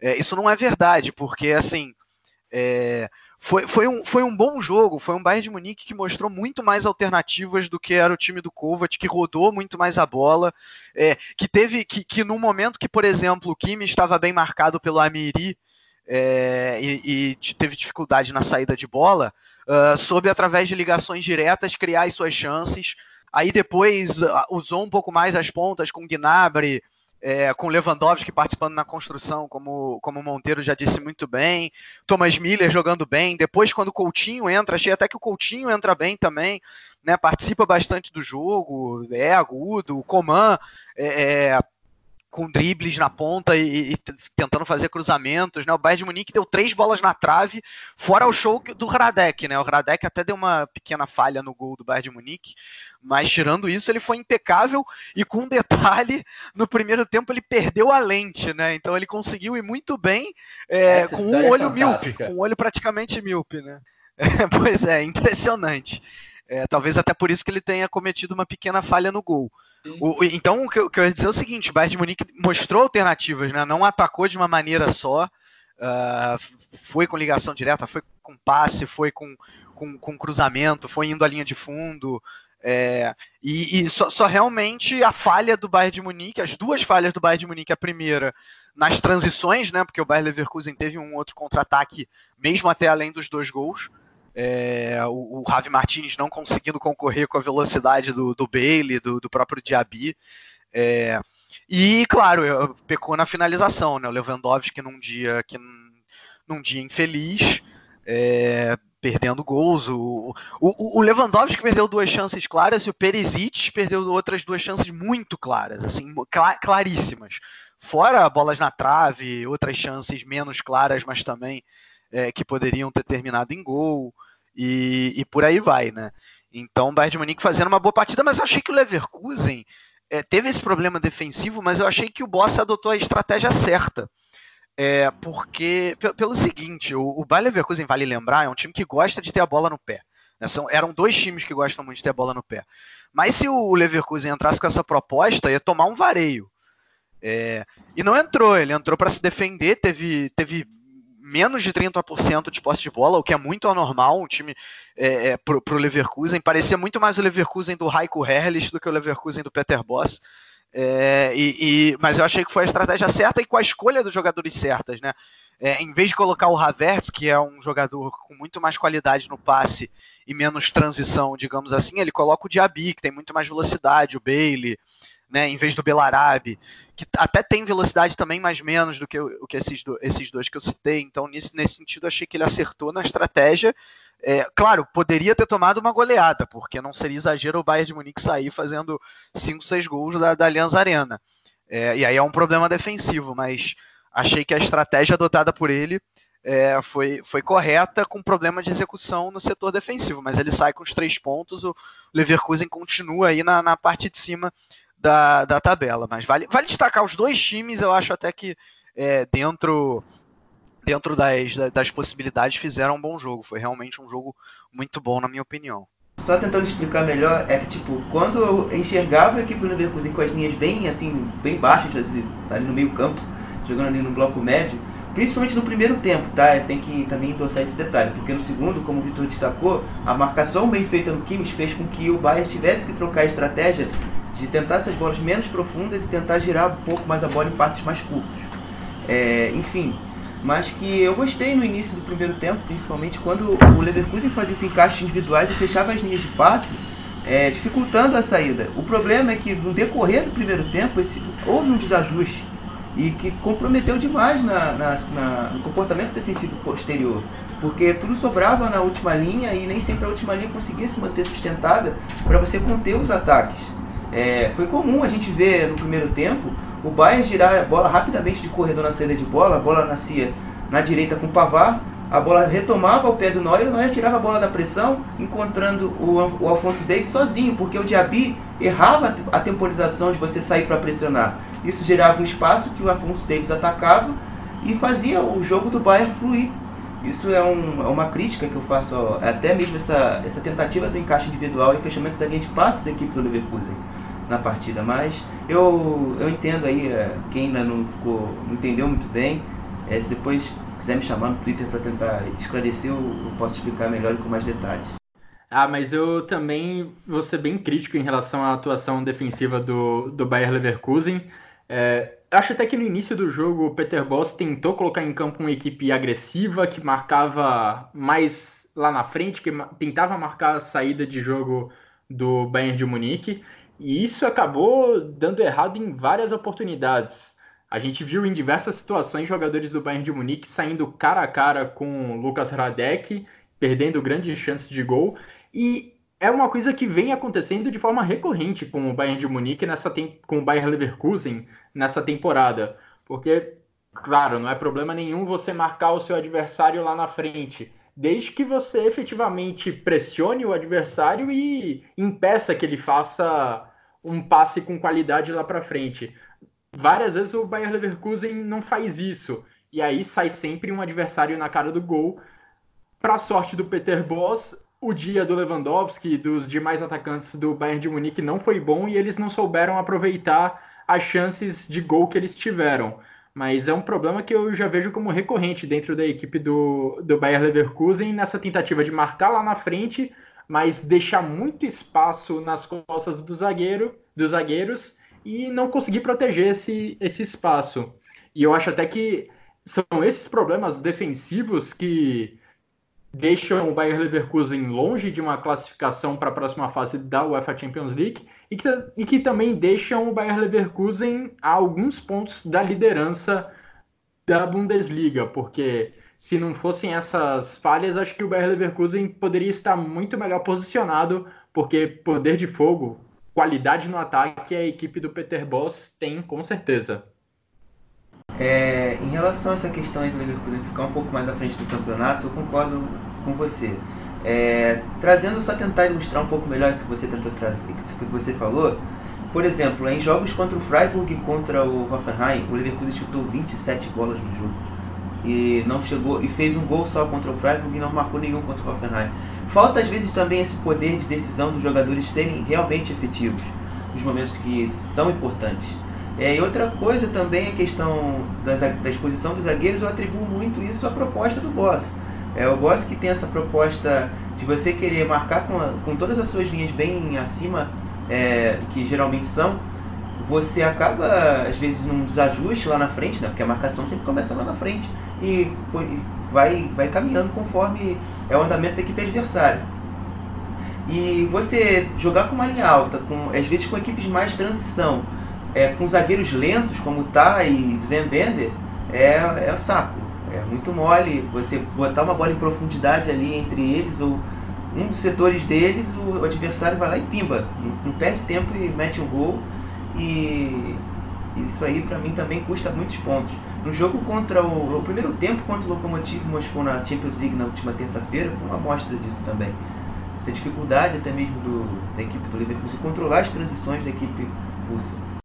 é, isso não é verdade, porque assim, é, foi, foi, um, foi um bom jogo, foi um Bayern de Munique que mostrou muito mais alternativas do que era o time do Kovac, que rodou muito mais a bola, é, que teve que, que no momento que, por exemplo, o Kimi estava bem marcado pelo Amiri é, e, e, teve dificuldade na saída de bola, uh, soube através de ligações diretas criar as suas chances. Aí depois uh, usou um pouco mais as pontas com Gnabry, é, com Lewandowski participando na construção, como, como o Monteiro já disse muito bem, Thomas Miller jogando bem, depois quando o Coutinho entra, achei até que o Coutinho entra bem também, né, participa bastante do jogo, é agudo, o Coman é, é com dribles na ponta e, e, tentando fazer cruzamentos, né? O Bayern de Munique deu três bolas na trave, fora o show do Radek, né? O Radek até deu uma pequena falha no gol do Bayern de Munique, mas tirando isso, ele foi impecável e com um detalhe, no primeiro tempo ele perdeu a lente, né? Então ele conseguiu ir muito bem é, com um é olho é míope, com um olho praticamente míope, né? É, pois é, impressionante. É, talvez até por isso que ele tenha cometido uma pequena falha no gol. O, então, o que, eu, o que eu ia dizer é o seguinte: o Bayern de Munique mostrou alternativas, né? não atacou de uma maneira só, uh, foi com ligação direta, foi com passe, foi com, com, com cruzamento, foi indo à linha de fundo. É, e, e só, só, realmente a falha do Bayern de Munique, as duas falhas do Bayern de Munique, a primeira nas transições, né, porque o Bayern Leverkusen teve um outro contra-ataque, mesmo até além dos dois gols, é, o, Javi Martins não conseguindo concorrer com a velocidade do, do Bailey, do, do próprio Diaby. É, e, claro, pecou na finalização, né? O Lewandowski num dia, que, num dia infeliz, é, perdendo gols. O, o, o, Lewandowski perdeu duas chances claras e o Perisic perdeu outras duas chances muito claras, assim, claríssimas. Fora bolas na trave, outras chances menos claras, mas também é, que poderiam ter terminado em gol e, e por aí vai, né? Então, o Bayern de Munique fazendo uma boa partida, mas eu achei que o Leverkusen é, teve esse problema defensivo, mas eu achei que o Boss adotou a estratégia certa. É, porque, pelo seguinte, o, o Bayern Leverkusen, vale lembrar, é um time que gosta de ter a bola no pé. Né? São, eram dois times que gostam muito de ter a bola no pé. Mas se o Leverkusen entrasse com essa proposta, ia tomar um vareio. É, e não entrou, ele entrou para se defender, teve, teve menos de 30% de posse de bola, o que é muito anormal, um time é, é, pro, pro Leverkusen. Parecia muito mais o Leverkusen do Heiko Herrlich do que o Leverkusen do Peter Boss. É, e, e, mas eu achei que foi a estratégia certa e com a escolha dos jogadores certas, né? É, em vez de colocar o Havertz, que é um jogador com muito mais qualidade no passe e menos transição, digamos assim, ele coloca o Diaby, que tem muito mais velocidade, o Bailey, né, em vez do Belarabe, que até tem velocidade também, mas menos do que, o que esses, do, esses dois que eu citei. Então, nesse, nesse sentido, achei que ele acertou na estratégia. É, claro, poderia ter tomado uma goleada, porque não seria exagero o Bayern de Munique sair fazendo 5, 6 gols da, da Allianz Arena. É, e aí é um problema defensivo, mas achei que a estratégia adotada por ele é, foi, foi correta, com problema de execução no setor defensivo, mas ele sai com os três pontos, o Leverkusen continua aí na, na parte de cima da, da tabela. Mas vale, vale destacar os dois times, eu acho até que é, dentro dentro das, das possibilidades fizeram um bom jogo. Foi realmente um jogo muito bom, na minha opinião. Só tentando explicar melhor, é que tipo, quando eu enxergava a equipe do Leverkusen com as linhas bem assim, bem baixas, ali no meio campo, jogando ali no bloco médio, principalmente no primeiro tempo, tá? Tem que também endossar esse detalhe, porque no segundo, como o Vitor destacou, a marcação bem feita no Kimmich fez com que o Bayern tivesse que trocar a estratégia de tentar essas bolas menos profundas e tentar girar um pouco mais a bola em passes mais curtos. É, enfim, mas que eu gostei no início do primeiro tempo, principalmente quando o Leverkusen fazia os encaixes individuais e fechava as linhas de passe, é, dificultando a saída. O problema é que no decorrer do primeiro tempo esse, houve um desajuste e que comprometeu demais na, na, na, no comportamento defensivo posterior. Porque tudo sobrava na última linha e nem sempre a última linha conseguia se manter sustentada para você conter os ataques. É, foi comum a gente ver no primeiro tempo o Bayern girar a bola rapidamente de corredor na saída de bola, a bola nascia na direita com o Pavar, a bola retomava o pé do Neuer, o Neuer tirava a bola da pressão, encontrando o, o Alfonso Davis sozinho, porque o Diaby errava a temporização de você sair para pressionar. Isso gerava um espaço que o Afonso Davis atacava e fazia o jogo do Bayern fluir. Isso é, um, é uma crítica que eu faço, ó, até mesmo essa, essa tentativa do encaixe individual e fechamento da linha de passe da equipe do Leverkusen na partida. Mas eu, eu entendo aí, é, quem ainda não, ficou, não entendeu muito bem, é, se depois quiser me chamar no Twitter para tentar esclarecer, eu, eu posso explicar melhor e com mais detalhes. Ah, mas eu também vou ser bem crítico em relação à atuação defensiva do, do Bayer Leverkusen. É, acho até que no início do jogo o Peter Boss tentou colocar em campo uma equipe agressiva que marcava mais lá na frente, que tentava marcar a saída de jogo do Bayern de Munique. E isso acabou dando errado em várias oportunidades. A gente viu em diversas situações jogadores do Bayern de Munique saindo cara a cara com Lucas Radek, perdendo grandes chances de gol. E é uma coisa que vem acontecendo de forma recorrente com o Bayern de Munique nessa com o Bayern Leverkusen nessa temporada, porque claro, não é problema nenhum você marcar o seu adversário lá na frente, desde que você efetivamente pressione o adversário e impeça que ele faça um passe com qualidade lá para frente. Várias vezes o Bayern Leverkusen não faz isso, e aí sai sempre um adversário na cara do gol. Para sorte do Peter Boss, o dia do Lewandowski e dos demais atacantes do Bayern de Munique não foi bom e eles não souberam aproveitar as chances de gol que eles tiveram. Mas é um problema que eu já vejo como recorrente dentro da equipe do, do Bayern Leverkusen nessa tentativa de marcar lá na frente, mas deixar muito espaço nas costas do zagueiro, dos zagueiros e não conseguir proteger esse, esse espaço. E eu acho até que são esses problemas defensivos que deixam o Bayern Leverkusen longe de uma classificação para a próxima fase da UEFA Champions League e que, e que também deixam o Bayern Leverkusen a alguns pontos da liderança da Bundesliga, porque se não fossem essas falhas, acho que o Bayern Leverkusen poderia estar muito melhor posicionado, porque poder de fogo, qualidade no ataque, a equipe do Peter Boss tem com certeza. É, em relação a essa questão do Leverkusen ficar um pouco mais à frente do campeonato, eu concordo com você. É, trazendo só tentar ilustrar um pouco melhor isso que você tentou trazer, isso que você falou. Por exemplo, em jogos contra o Freiburg e contra o Hoffenheim, o Leverkusen chutou 27 bolas no jogo e não chegou e fez um gol só contra o Freiburg e não marcou nenhum contra o Hoffenheim. Falta às vezes também esse poder de decisão dos jogadores serem realmente efetivos nos momentos que são importantes. É, e outra coisa também é a questão das, da exposição dos zagueiros, eu atribuo muito isso à proposta do Boss. É o Boss que tem essa proposta de você querer marcar com, a, com todas as suas linhas bem acima é, que geralmente são, você acaba às vezes num desajuste lá na frente, né? porque a marcação sempre começa lá na frente e vai, vai caminhando conforme é o andamento da equipe adversária. E você jogar com uma linha alta, com, às vezes com equipes mais de transição, é, com zagueiros lentos como Thay e Sven Bender, é, é saco. É muito mole você botar uma bola em profundidade ali entre eles ou um dos setores deles, o adversário vai lá e pimba. Não, perde tempo e mete um gol. E isso aí para mim também custa muitos pontos. No jogo contra o, primeiro tempo contra o Lokomotiv Moscou na Champions League na última terça-feira foi uma amostra disso também. Essa dificuldade até mesmo do, da equipe do Leverkusen controlar as transições da equipe russa.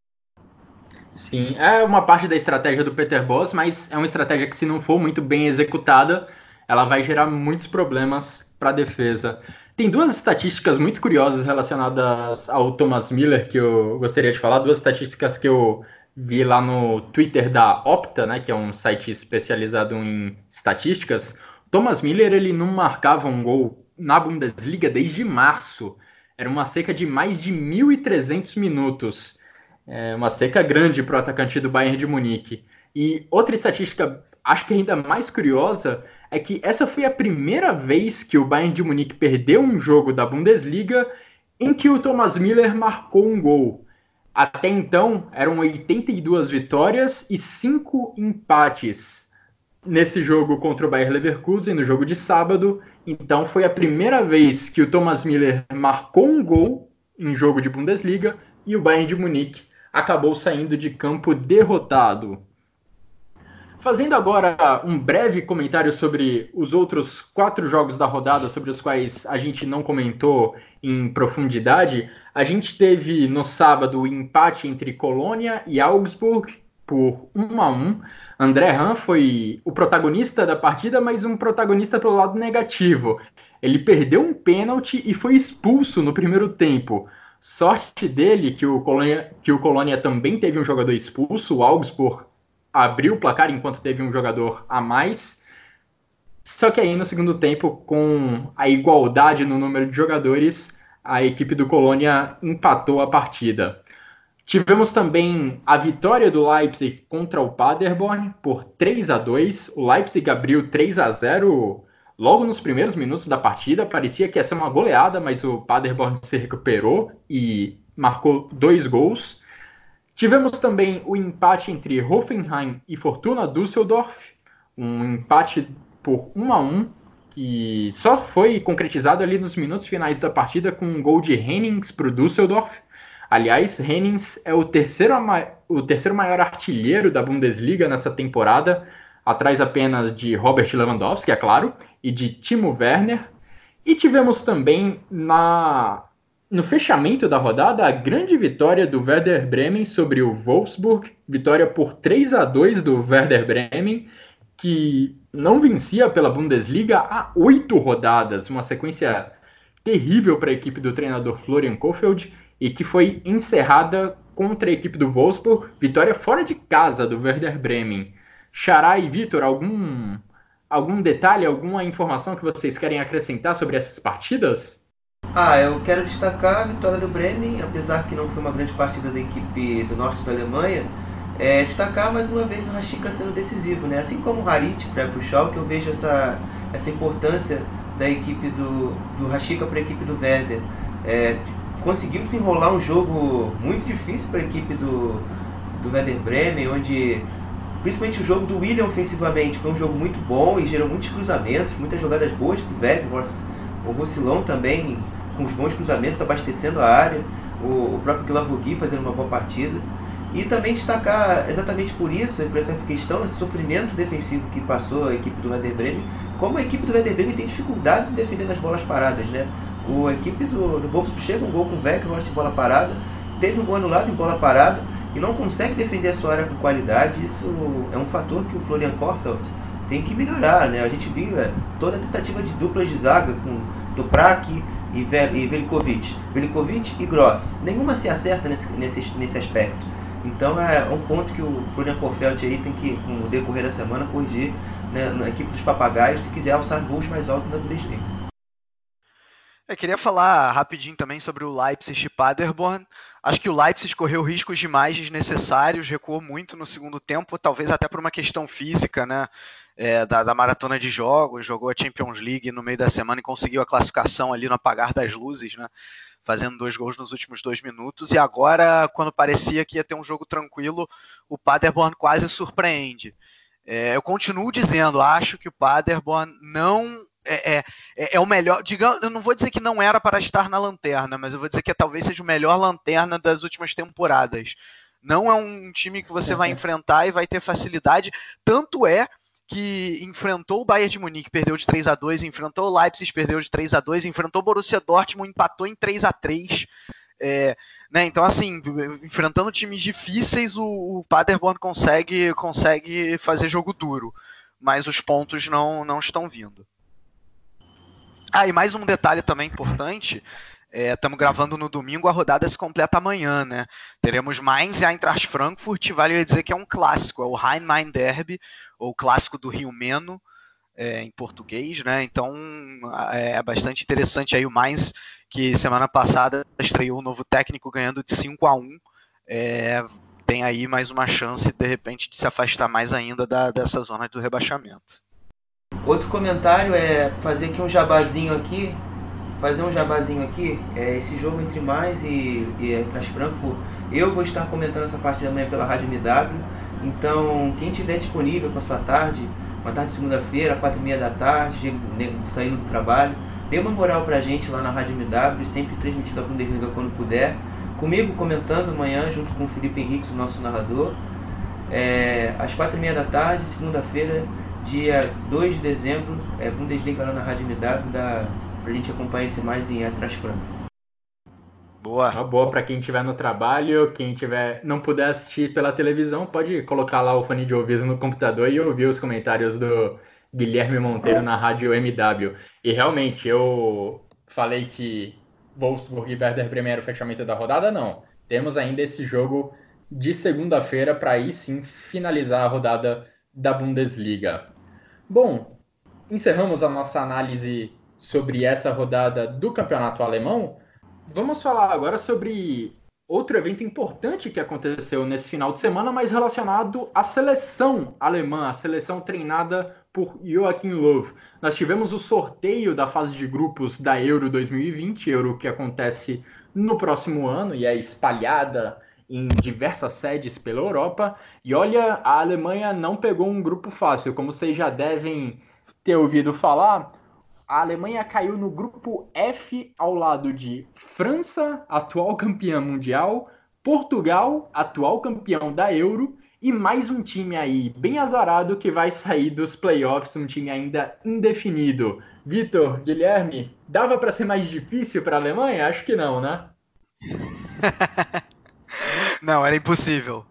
Sim, é uma parte da estratégia do Peter Boss, mas é uma estratégia que, se não for muito bem executada, ela vai gerar muitos problemas para a defesa. Tem duas estatísticas muito curiosas relacionadas ao Thomas Miller que eu gostaria de falar, duas estatísticas que eu vi lá no Twitter da Opta, né, que é um site especializado em estatísticas. Thomas Miller ele não marcava um gol na Bundesliga desde março. Era uma seca de mais de 1.300 minutos. É uma seca grande para o atacante do Bayern de Munique. E outra estatística, acho que ainda mais curiosa, é que essa foi a primeira vez que o Bayern de Munique perdeu um jogo da Bundesliga em que o Thomas Miller marcou um gol. Até então, eram 82 vitórias e 5 empates nesse jogo contra o Bayer Leverkusen, no jogo de sábado. Então, foi a primeira vez que o Thomas Miller marcou um gol em jogo de Bundesliga e o Bayern de Munique acabou saindo de campo derrotado. Fazendo agora um breve comentário sobre os outros quatro jogos da rodada, sobre os quais a gente não comentou em profundidade, a gente teve no sábado o empate entre Colônia e Augsburg por 1 a 1. André Han foi o protagonista da partida, mas um protagonista pelo lado negativo. Ele perdeu um pênalti e foi expulso no primeiro tempo. Sorte dele que o Colônia, que o Colônia também teve um jogador expulso, o Augsburg abriu o placar enquanto teve um jogador a mais. Só que aí no segundo tempo, com a igualdade no número de jogadores, a equipe do Colônia empatou a partida. Tivemos também a vitória do Leipzig contra o Paderborn por 3 a 2. O Leipzig abriu 3 a 0 logo nos primeiros minutos da partida. Parecia que ia ser uma goleada, mas o Paderborn se recuperou e marcou dois gols. Tivemos também o empate entre Hoffenheim e Fortuna Düsseldorf, um empate por 1 a 1 que só foi concretizado ali nos minutos finais da partida com um gol de Hennings para o Düsseldorf. Aliás, Hennings é o terceiro, o terceiro maior artilheiro da Bundesliga nessa temporada, atrás apenas de Robert Lewandowski, é claro, e de Timo Werner. E tivemos também na no fechamento da rodada, a grande vitória do Werder Bremen sobre o Wolfsburg, vitória por 3 a 2 do Werder Bremen, que não vencia pela Bundesliga há oito rodadas, uma sequência terrível para a equipe do treinador Florian Kofeld e que foi encerrada contra a equipe do Wolfsburg, vitória fora de casa do Werder Bremen. Xará e Vitor, algum algum detalhe, alguma informação que vocês querem acrescentar sobre essas partidas? Ah, eu quero destacar a vitória do Bremen, apesar que não foi uma grande partida da equipe do norte da Alemanha. É, destacar mais uma vez o Rashica sendo decisivo, né? Assim como o Harit para o Schalke, eu vejo essa, essa importância da equipe do, do Rashica para a equipe do Werder. É, conseguiu desenrolar um jogo muito difícil para a equipe do, do Werder Bremen, onde principalmente o jogo do William ofensivamente foi um jogo muito bom e gerou muitos cruzamentos, muitas jogadas boas para o Weghorst. O Roussillon também com os bons cruzamentos, abastecendo a área, o, o próprio Guilavogui fazendo uma boa partida. E também destacar exatamente por isso, por essa questão, esse sofrimento defensivo que passou a equipe do Werder Bremen, como a equipe do Werder Bremen tem dificuldades em defender nas bolas paradas, né? O, a equipe do, do Wolfsburg chega um gol com o Weghorst em bola parada, teve um gol anulado em bola parada e não consegue defender a sua área com qualidade. Isso é um fator que o Florian Korfeld tem que melhorar, né? A gente viu é, toda a tentativa de dupla de zaga com Toprak e, Velikovic. Velikovic e Gross. Nenhuma se acerta nesse, nesse, nesse aspecto. Então é um ponto que o Florian Korfeld aí tem que, com o decorrer da semana, corrigir né, na equipe dos papagaios se quiser alçar gols mais altos na Bundesliga. Eu queria falar rapidinho também sobre o Leipzig e Paderborn. Acho que o Leipzig correu riscos demais desnecessários, recuou muito no segundo tempo, talvez até por uma questão física, né? é, da, da, maratona de jogos, jogou a Champions League no meio da semana e conseguiu a classificação ali no apagar das luzes, né? Fazendo dois gols nos últimos dois minutos. E agora, quando parecia que ia ter um jogo tranquilo, o Paderborn quase surpreende. É, eu continuo dizendo, acho que o Paderborn não é, é, é, é, o melhor. Digamos, eu não vou dizer que não era para estar na lanterna, mas eu vou dizer que talvez seja o melhor lanterna das últimas temporadas. Não é um time que você vai enfrentar e vai ter facilidade. Tanto é que enfrentou o Bayern de Munique, perdeu de 3 a 2 enfrentou o Leipzig, perdeu de 3 a 2 enfrentou o Borussia Dortmund, empatou em 3 a 3 é, né, então, assim, enfrentando times difíceis, o, o Paderborn consegue, consegue fazer jogo duro, mas os pontos não, não estão vindo. Ah, e mais um detalhe também importante Estamos é, gravando no domingo, a rodada se completa amanhã, né? Teremos Mainz e Eintracht Frankfurt, vale dizer que é um clássico, é o Rhein-Main Derby, ou clássico do Rio Meno, é, em português, né? Então é bastante interessante aí o Mainz, que semana passada estreou um novo técnico ganhando de 5 a 1 é, tem aí mais uma chance, de repente, de se afastar mais ainda da, dessa zona do rebaixamento. Outro comentário é fazer aqui um jabazinho aqui fazer um jabazinho aqui, é, esse jogo entre mais e, e Frankfurt, eu vou estar comentando essa partida amanhã pela Rádio MW, então quem tiver disponível para sua tarde, uma tarde de segunda-feira, quatro e meia da tarde, saindo do trabalho, dê uma moral pra gente lá na Rádio MW, sempre transmitindo a Bundesliga quando puder, comigo comentando amanhã junto com o Felipe Henrique, o nosso narrador, é, às quatro e meia da tarde, segunda-feira, dia 2 de dezembro, é, Bundesliga lá na Rádio MW, da, pra gente acompanhar esse mais em Atrás Franca. Boa. Uma boa para quem estiver no trabalho, quem tiver não puder assistir pela televisão, pode colocar lá o fone de ouvido no computador e ouvir os comentários do Guilherme Monteiro na rádio MW. E realmente, eu falei que Wolfsburg e Werder Bremen era o fechamento da rodada, não. Temos ainda esse jogo de segunda-feira para aí sim finalizar a rodada da Bundesliga. Bom, encerramos a nossa análise sobre essa rodada do campeonato alemão. Vamos falar agora sobre outro evento importante que aconteceu nesse final de semana, mas relacionado à seleção alemã, a seleção treinada por Joachim Löw. Nós tivemos o sorteio da fase de grupos da Euro 2020, Euro que acontece no próximo ano e é espalhada em diversas sedes pela Europa. E olha, a Alemanha não pegou um grupo fácil, como vocês já devem ter ouvido falar a Alemanha caiu no grupo F ao lado de França, atual campeã mundial, Portugal, atual campeão da Euro, e mais um time aí bem azarado que vai sair dos playoffs, um time ainda indefinido. Vitor, Guilherme, dava para ser mais difícil para a Alemanha? Acho que não, né? não, era impossível.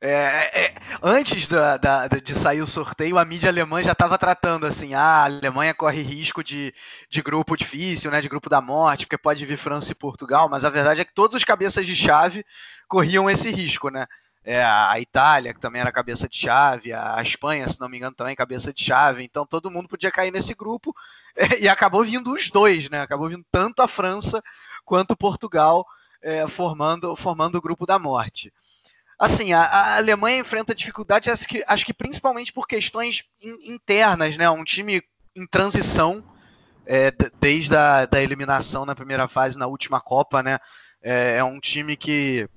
É, é, é, antes da, da, de sair o sorteio, a mídia alemã já estava tratando assim: ah, a Alemanha corre risco de, de grupo difícil, né, de grupo da morte, porque pode vir França e Portugal, mas a verdade é que todos os cabeças de chave corriam esse risco, né? É, a Itália, que também era cabeça de chave, a Espanha, se não me engano, também cabeça de chave, então todo mundo podia cair nesse grupo e acabou vindo os dois, né? Acabou vindo tanto a França quanto Portugal é, formando, formando o grupo da morte. Assim, a, a, Alemanha enfrenta dificuldades, acho que, acho que principalmente por questões in, internas, né? Um time em transição é, desde a da eliminação na primeira fase, na última Copa, né? É, é um time que,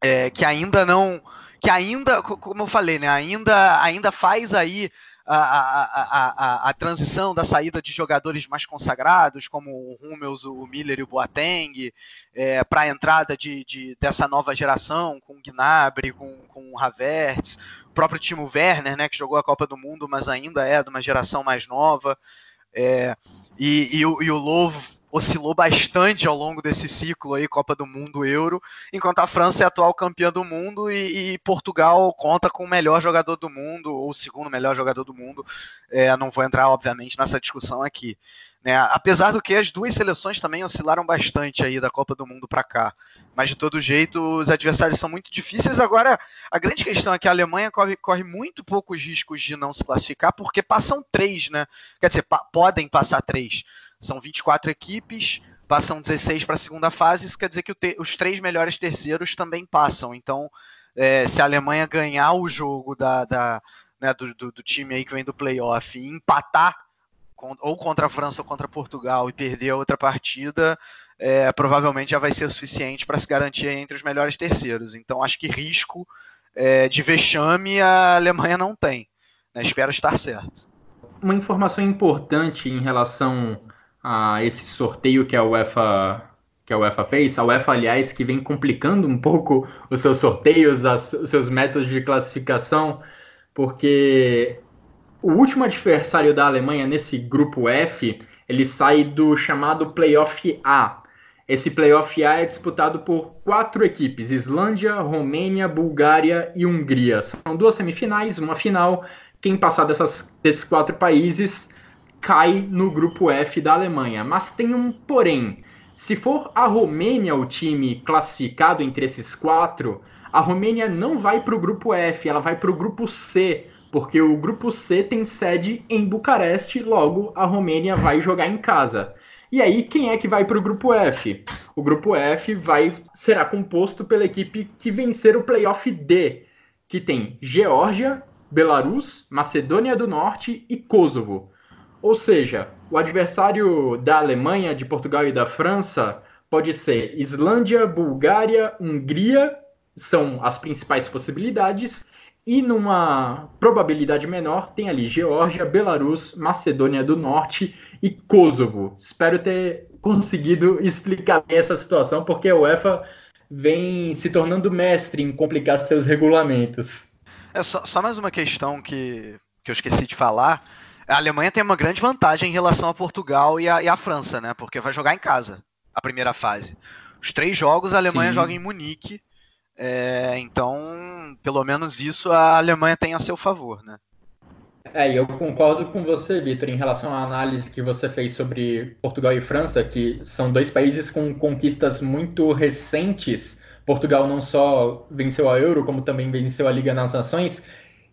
é, que ainda não, que ainda, como eu falei, né? Ainda, ainda faz aí a, a, a, a, transição da saída de jogadores mais consagrados, como o Hummels, o Miller e o Boateng, é, para a entrada de, de, dessa nova geração, com o Gnabry, com, com o Havertz, o próprio Timo Werner, né, que jogou a Copa do Mundo, mas ainda é de uma geração mais nova. É, e, e, o, e o Lovo oscilou bastante ao longo desse ciclo aí, Copa do Mundo, Euro, enquanto a França é atual campeã do mundo e, e Portugal conta com o melhor jogador do mundo, ou o segundo melhor jogador do mundo. É, não vou entrar, obviamente, nessa discussão aqui. Né? Apesar do que as duas seleções também oscilaram bastante aí da Copa do Mundo para cá. Mas de todo jeito, os adversários são muito difíceis. Agora, a grande questão é que a Alemanha corre, corre muito poucos riscos de não se classificar, porque passam três, né? Quer dizer, pa podem passar três. São 24 equipes, passam 16 para a segunda fase, isso quer dizer que os três melhores terceiros também passam. Então, é, se a Alemanha ganhar o jogo da, da né, do, do, do, time aí que vem do playoff e empatar ou contra a França ou contra Portugal e perder a outra partida, é, provavelmente já vai ser suficiente para se garantir entre os melhores terceiros. Então, acho que risco é, de vexame a Alemanha não tem. Né? Espero estar certo. Uma informação importante em relação esse sorteio que a UEFA que a UEFA fez, a UEFA, aliás, que vem complicando um pouco os seus sorteios, as, os seus métodos de classificação, porque o último adversário da Alemanha nesse grupo F, ele sai do chamado Playoff A. Esse Playoff A é disputado por quatro equipes: Islândia, Romênia, Bulgária e Hungria. São duas semifinais, uma final. Quem passar dessas, desses quatro países cai no grupo F da Alemanha. Mas tem um porém. Se for a Romênia o time classificado entre esses quatro, a Romênia não vai para o grupo F, ela vai para o grupo C, porque o grupo C tem sede em Bucareste, logo a Romênia vai jogar em casa. E aí, quem é que vai para o grupo F? O grupo F vai será composto pela equipe que vencer o playoff D, que tem Geórgia, Belarus, Macedônia do Norte e Kosovo. Ou seja, o adversário da Alemanha, de Portugal e da França pode ser Islândia, Bulgária, Hungria, são as principais possibilidades, e numa probabilidade menor tem ali Geórgia, Belarus, Macedônia do Norte e Kosovo. Espero ter conseguido explicar essa situação, porque a UEFA vem se tornando mestre em complicar seus regulamentos. É só, só mais uma questão que, que eu esqueci de falar. A Alemanha tem uma grande vantagem em relação a Portugal e a, a França, né? Porque vai jogar em casa a primeira fase. Os três jogos a Alemanha Sim. joga em Munique. É, então, pelo menos isso a Alemanha tem a seu favor, né? É, eu concordo com você, Vitor, em relação à análise que você fez sobre Portugal e França, que são dois países com conquistas muito recentes. Portugal não só venceu a Euro, como também venceu a Liga das Nações.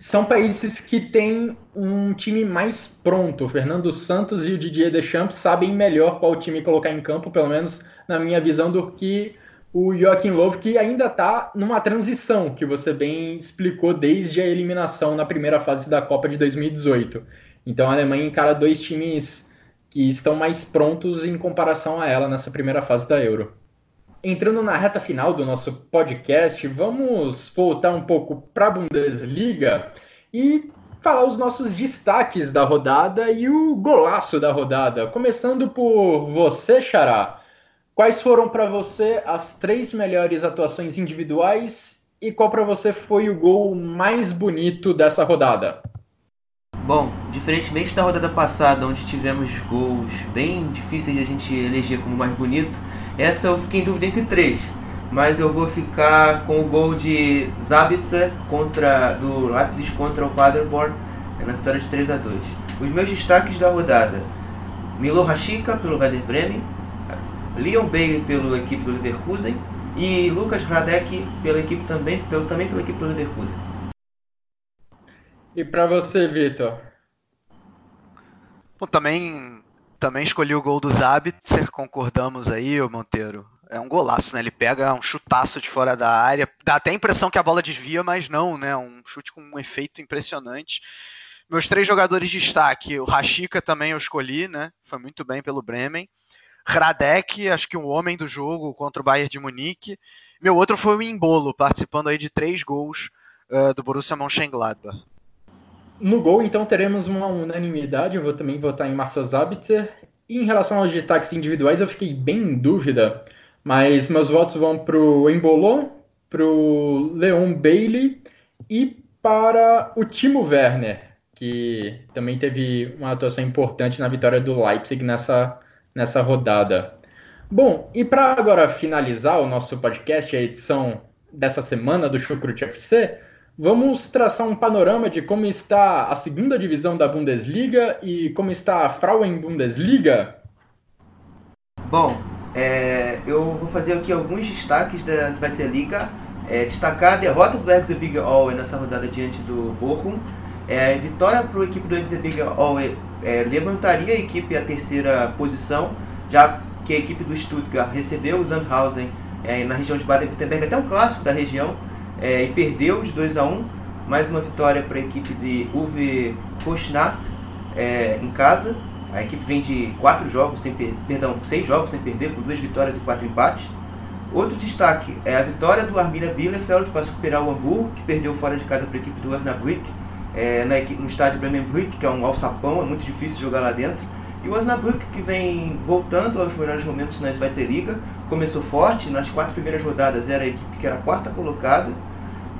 São países que têm um time mais pronto. O Fernando Santos e o Didier Deschamps sabem melhor qual time colocar em campo, pelo menos na minha visão, do que o Joachim Löw, que ainda está numa transição, que você bem explicou desde a eliminação na primeira fase da Copa de 2018. Então a Alemanha encara dois times que estão mais prontos em comparação a ela nessa primeira fase da Euro. Entrando na reta final do nosso podcast, vamos voltar um pouco para a Bundesliga e falar os nossos destaques da rodada e o golaço da rodada. Começando por você, Xará. Quais foram para você as três melhores atuações individuais e qual para você foi o gol mais bonito dessa rodada? Bom, diferentemente da rodada passada, onde tivemos gols bem difíceis de a gente eleger como mais bonito, essa eu fiquei em dúvida entre três. Mas eu vou ficar com o gol de Zabitzer contra, do Leipzig contra o Paderborn na vitória de 3 a 2 Os meus destaques da rodada: Milo Rashica pelo Werder Bremen, Leon Bailey pela equipe do Leverkusen e Lucas Radek pela equipe também, pelo, também pela equipe do Leverkusen. E para você, Vitor? Bom, também, também escolhi o gol do Zabitzer, concordamos aí, o Monteiro. É um golaço, né? Ele pega um chutaço de fora da área. Dá até a impressão que a bola desvia, mas não, né? Um chute com um efeito impressionante. Meus três jogadores de destaque, o Rashica também eu escolhi, né? Foi muito bem pelo Bremen. Hradek, acho que um homem do jogo contra o Bayern de Munique. Meu outro foi o Imbolo, participando aí de três gols uh, do Borussia Mönchengladbach. No gol, então, teremos uma unanimidade. Eu vou também votar em Marcel Zabitzer. E em relação aos destaques individuais, eu fiquei bem em dúvida. Mas meus votos vão para o Embolo, para o Leon Bailey e para o Timo Werner, que também teve uma atuação importante na vitória do Leipzig nessa nessa rodada. Bom, e para agora finalizar o nosso podcast, a edição dessa semana do Chucrute FC, vamos traçar um panorama de como está a segunda divisão da Bundesliga e como está a Frauen Bundesliga. Bom, é, eu vou fazer aqui alguns destaques da Zweite É, destacar a derrota do Erzgebirge Aue nessa rodada diante do Bochum. É, vitória para a equipe do Erzgebirge Aue é, levantaria a equipe à terceira posição, já que a equipe do Stuttgart recebeu o Sandhausen é, na região de Baden-Württemberg, até um clássico da região, é, e perdeu de 2 a 1 mais uma vitória para a equipe de Uwe Kochnat é, em casa. A equipe vem de quatro jogos sem perdão, seis jogos sem perder, com duas vitórias e quatro empates. Outro destaque é a vitória do Arminia Bielefeld para superar o Hamburgo, que perdeu fora de casa para a equipe do Osnabrück é, na, no estádio Bremenbrück, que é um alçapão, é muito difícil jogar lá dentro. E o Osnabrück, que vem voltando aos melhores momentos na Liga, começou forte, nas quatro primeiras rodadas era a equipe que era a quarta colocada,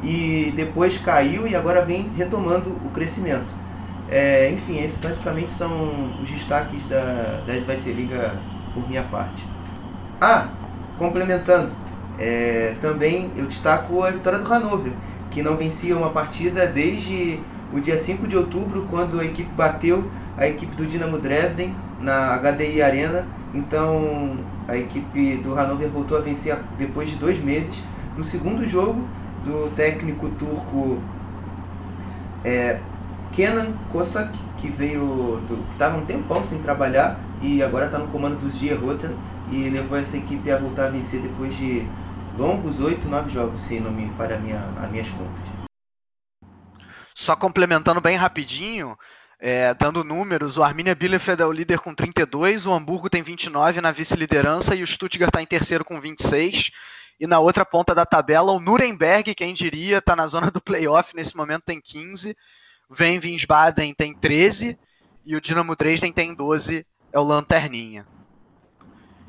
e depois caiu e agora vem retomando o crescimento. É, enfim, esses basicamente são os destaques da, da Liga por minha parte. Ah, complementando, é, também eu destaco a vitória do Hannover, que não vencia uma partida desde o dia 5 de outubro, quando a equipe bateu a equipe do Dinamo Dresden na HDI Arena. Então a equipe do Hannover voltou a vencer depois de dois meses. No segundo jogo do técnico turco é, Kenan Kosak, que veio que estava um tempão sem trabalhar e agora está no comando dos Gierroten e levou essa equipe a voltar a vencer depois de longos oito, nove jogos, se não me falha minha, as minhas contas. Só complementando bem rapidinho, é, dando números, o Arminia Bielefeld é o líder com 32, o Hamburgo tem 29 na vice-liderança e o Stuttgart está em terceiro com 26. E na outra ponta da tabela, o Nuremberg, quem diria, está na zona do playoff, nesse momento tem 15. Vem Wiesbaden tem 13 e o Dinamo Dresden tem 12, é o Lanterninha.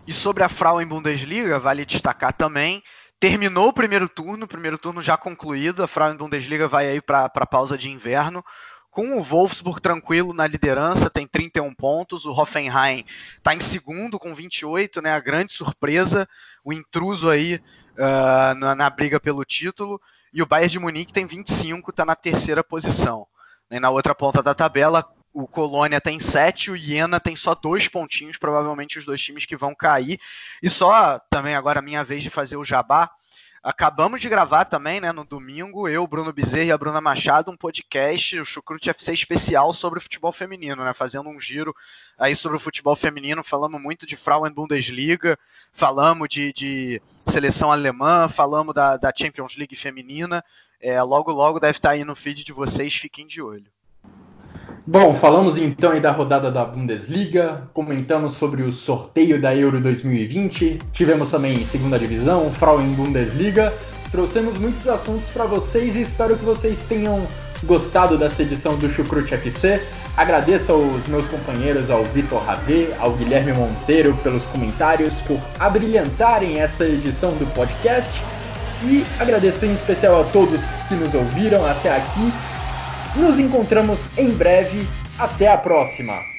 E sobre a Frauen Bundesliga, vale destacar também terminou o primeiro turno, primeiro turno já concluído, a Frauen Bundesliga vai aí para a pausa de inverno com o Wolfsburg tranquilo na liderança, tem 31 pontos. O Hoffenheim está em segundo com 28, né? A grande surpresa, o intruso aí uh, na, na, briga pelo título. E o Bayern de Munique tem 25, está na terceira posição. E na outra ponta da tabela, o Colônia tem 7, o Iena tem só dois pontinhos, provavelmente os dois times que vão cair. E só também agora a minha vez de fazer o jabá. Acabamos de gravar também, né, no domingo, eu, Bruno Bezerra e a Bruna Machado, um podcast, o Chucrute FC especial sobre o futebol feminino, né, fazendo um giro aí sobre o futebol feminino, falamos muito de Frauen Bundesliga, falamos de, de seleção alemã, falamos da, da Champions League feminina, é, logo logo deve estar aí no feed de vocês, fiquem de olho. Bom, falamos então da rodada da Bundesliga, comentamos sobre o sorteio da Euro 2020, tivemos também segunda divisão, Frauen Bundesliga, trouxemos muitos assuntos para vocês e espero que vocês tenham gostado dessa edição do Chucrute FC. Agradeço aos meus companheiros, ao Vitor Ravê, ao Guilherme Monteiro pelos comentários, por abrilhantarem essa edição do podcast. E agradeço em especial a todos que nos ouviram até aqui nos encontramos em breve. Até a próxima!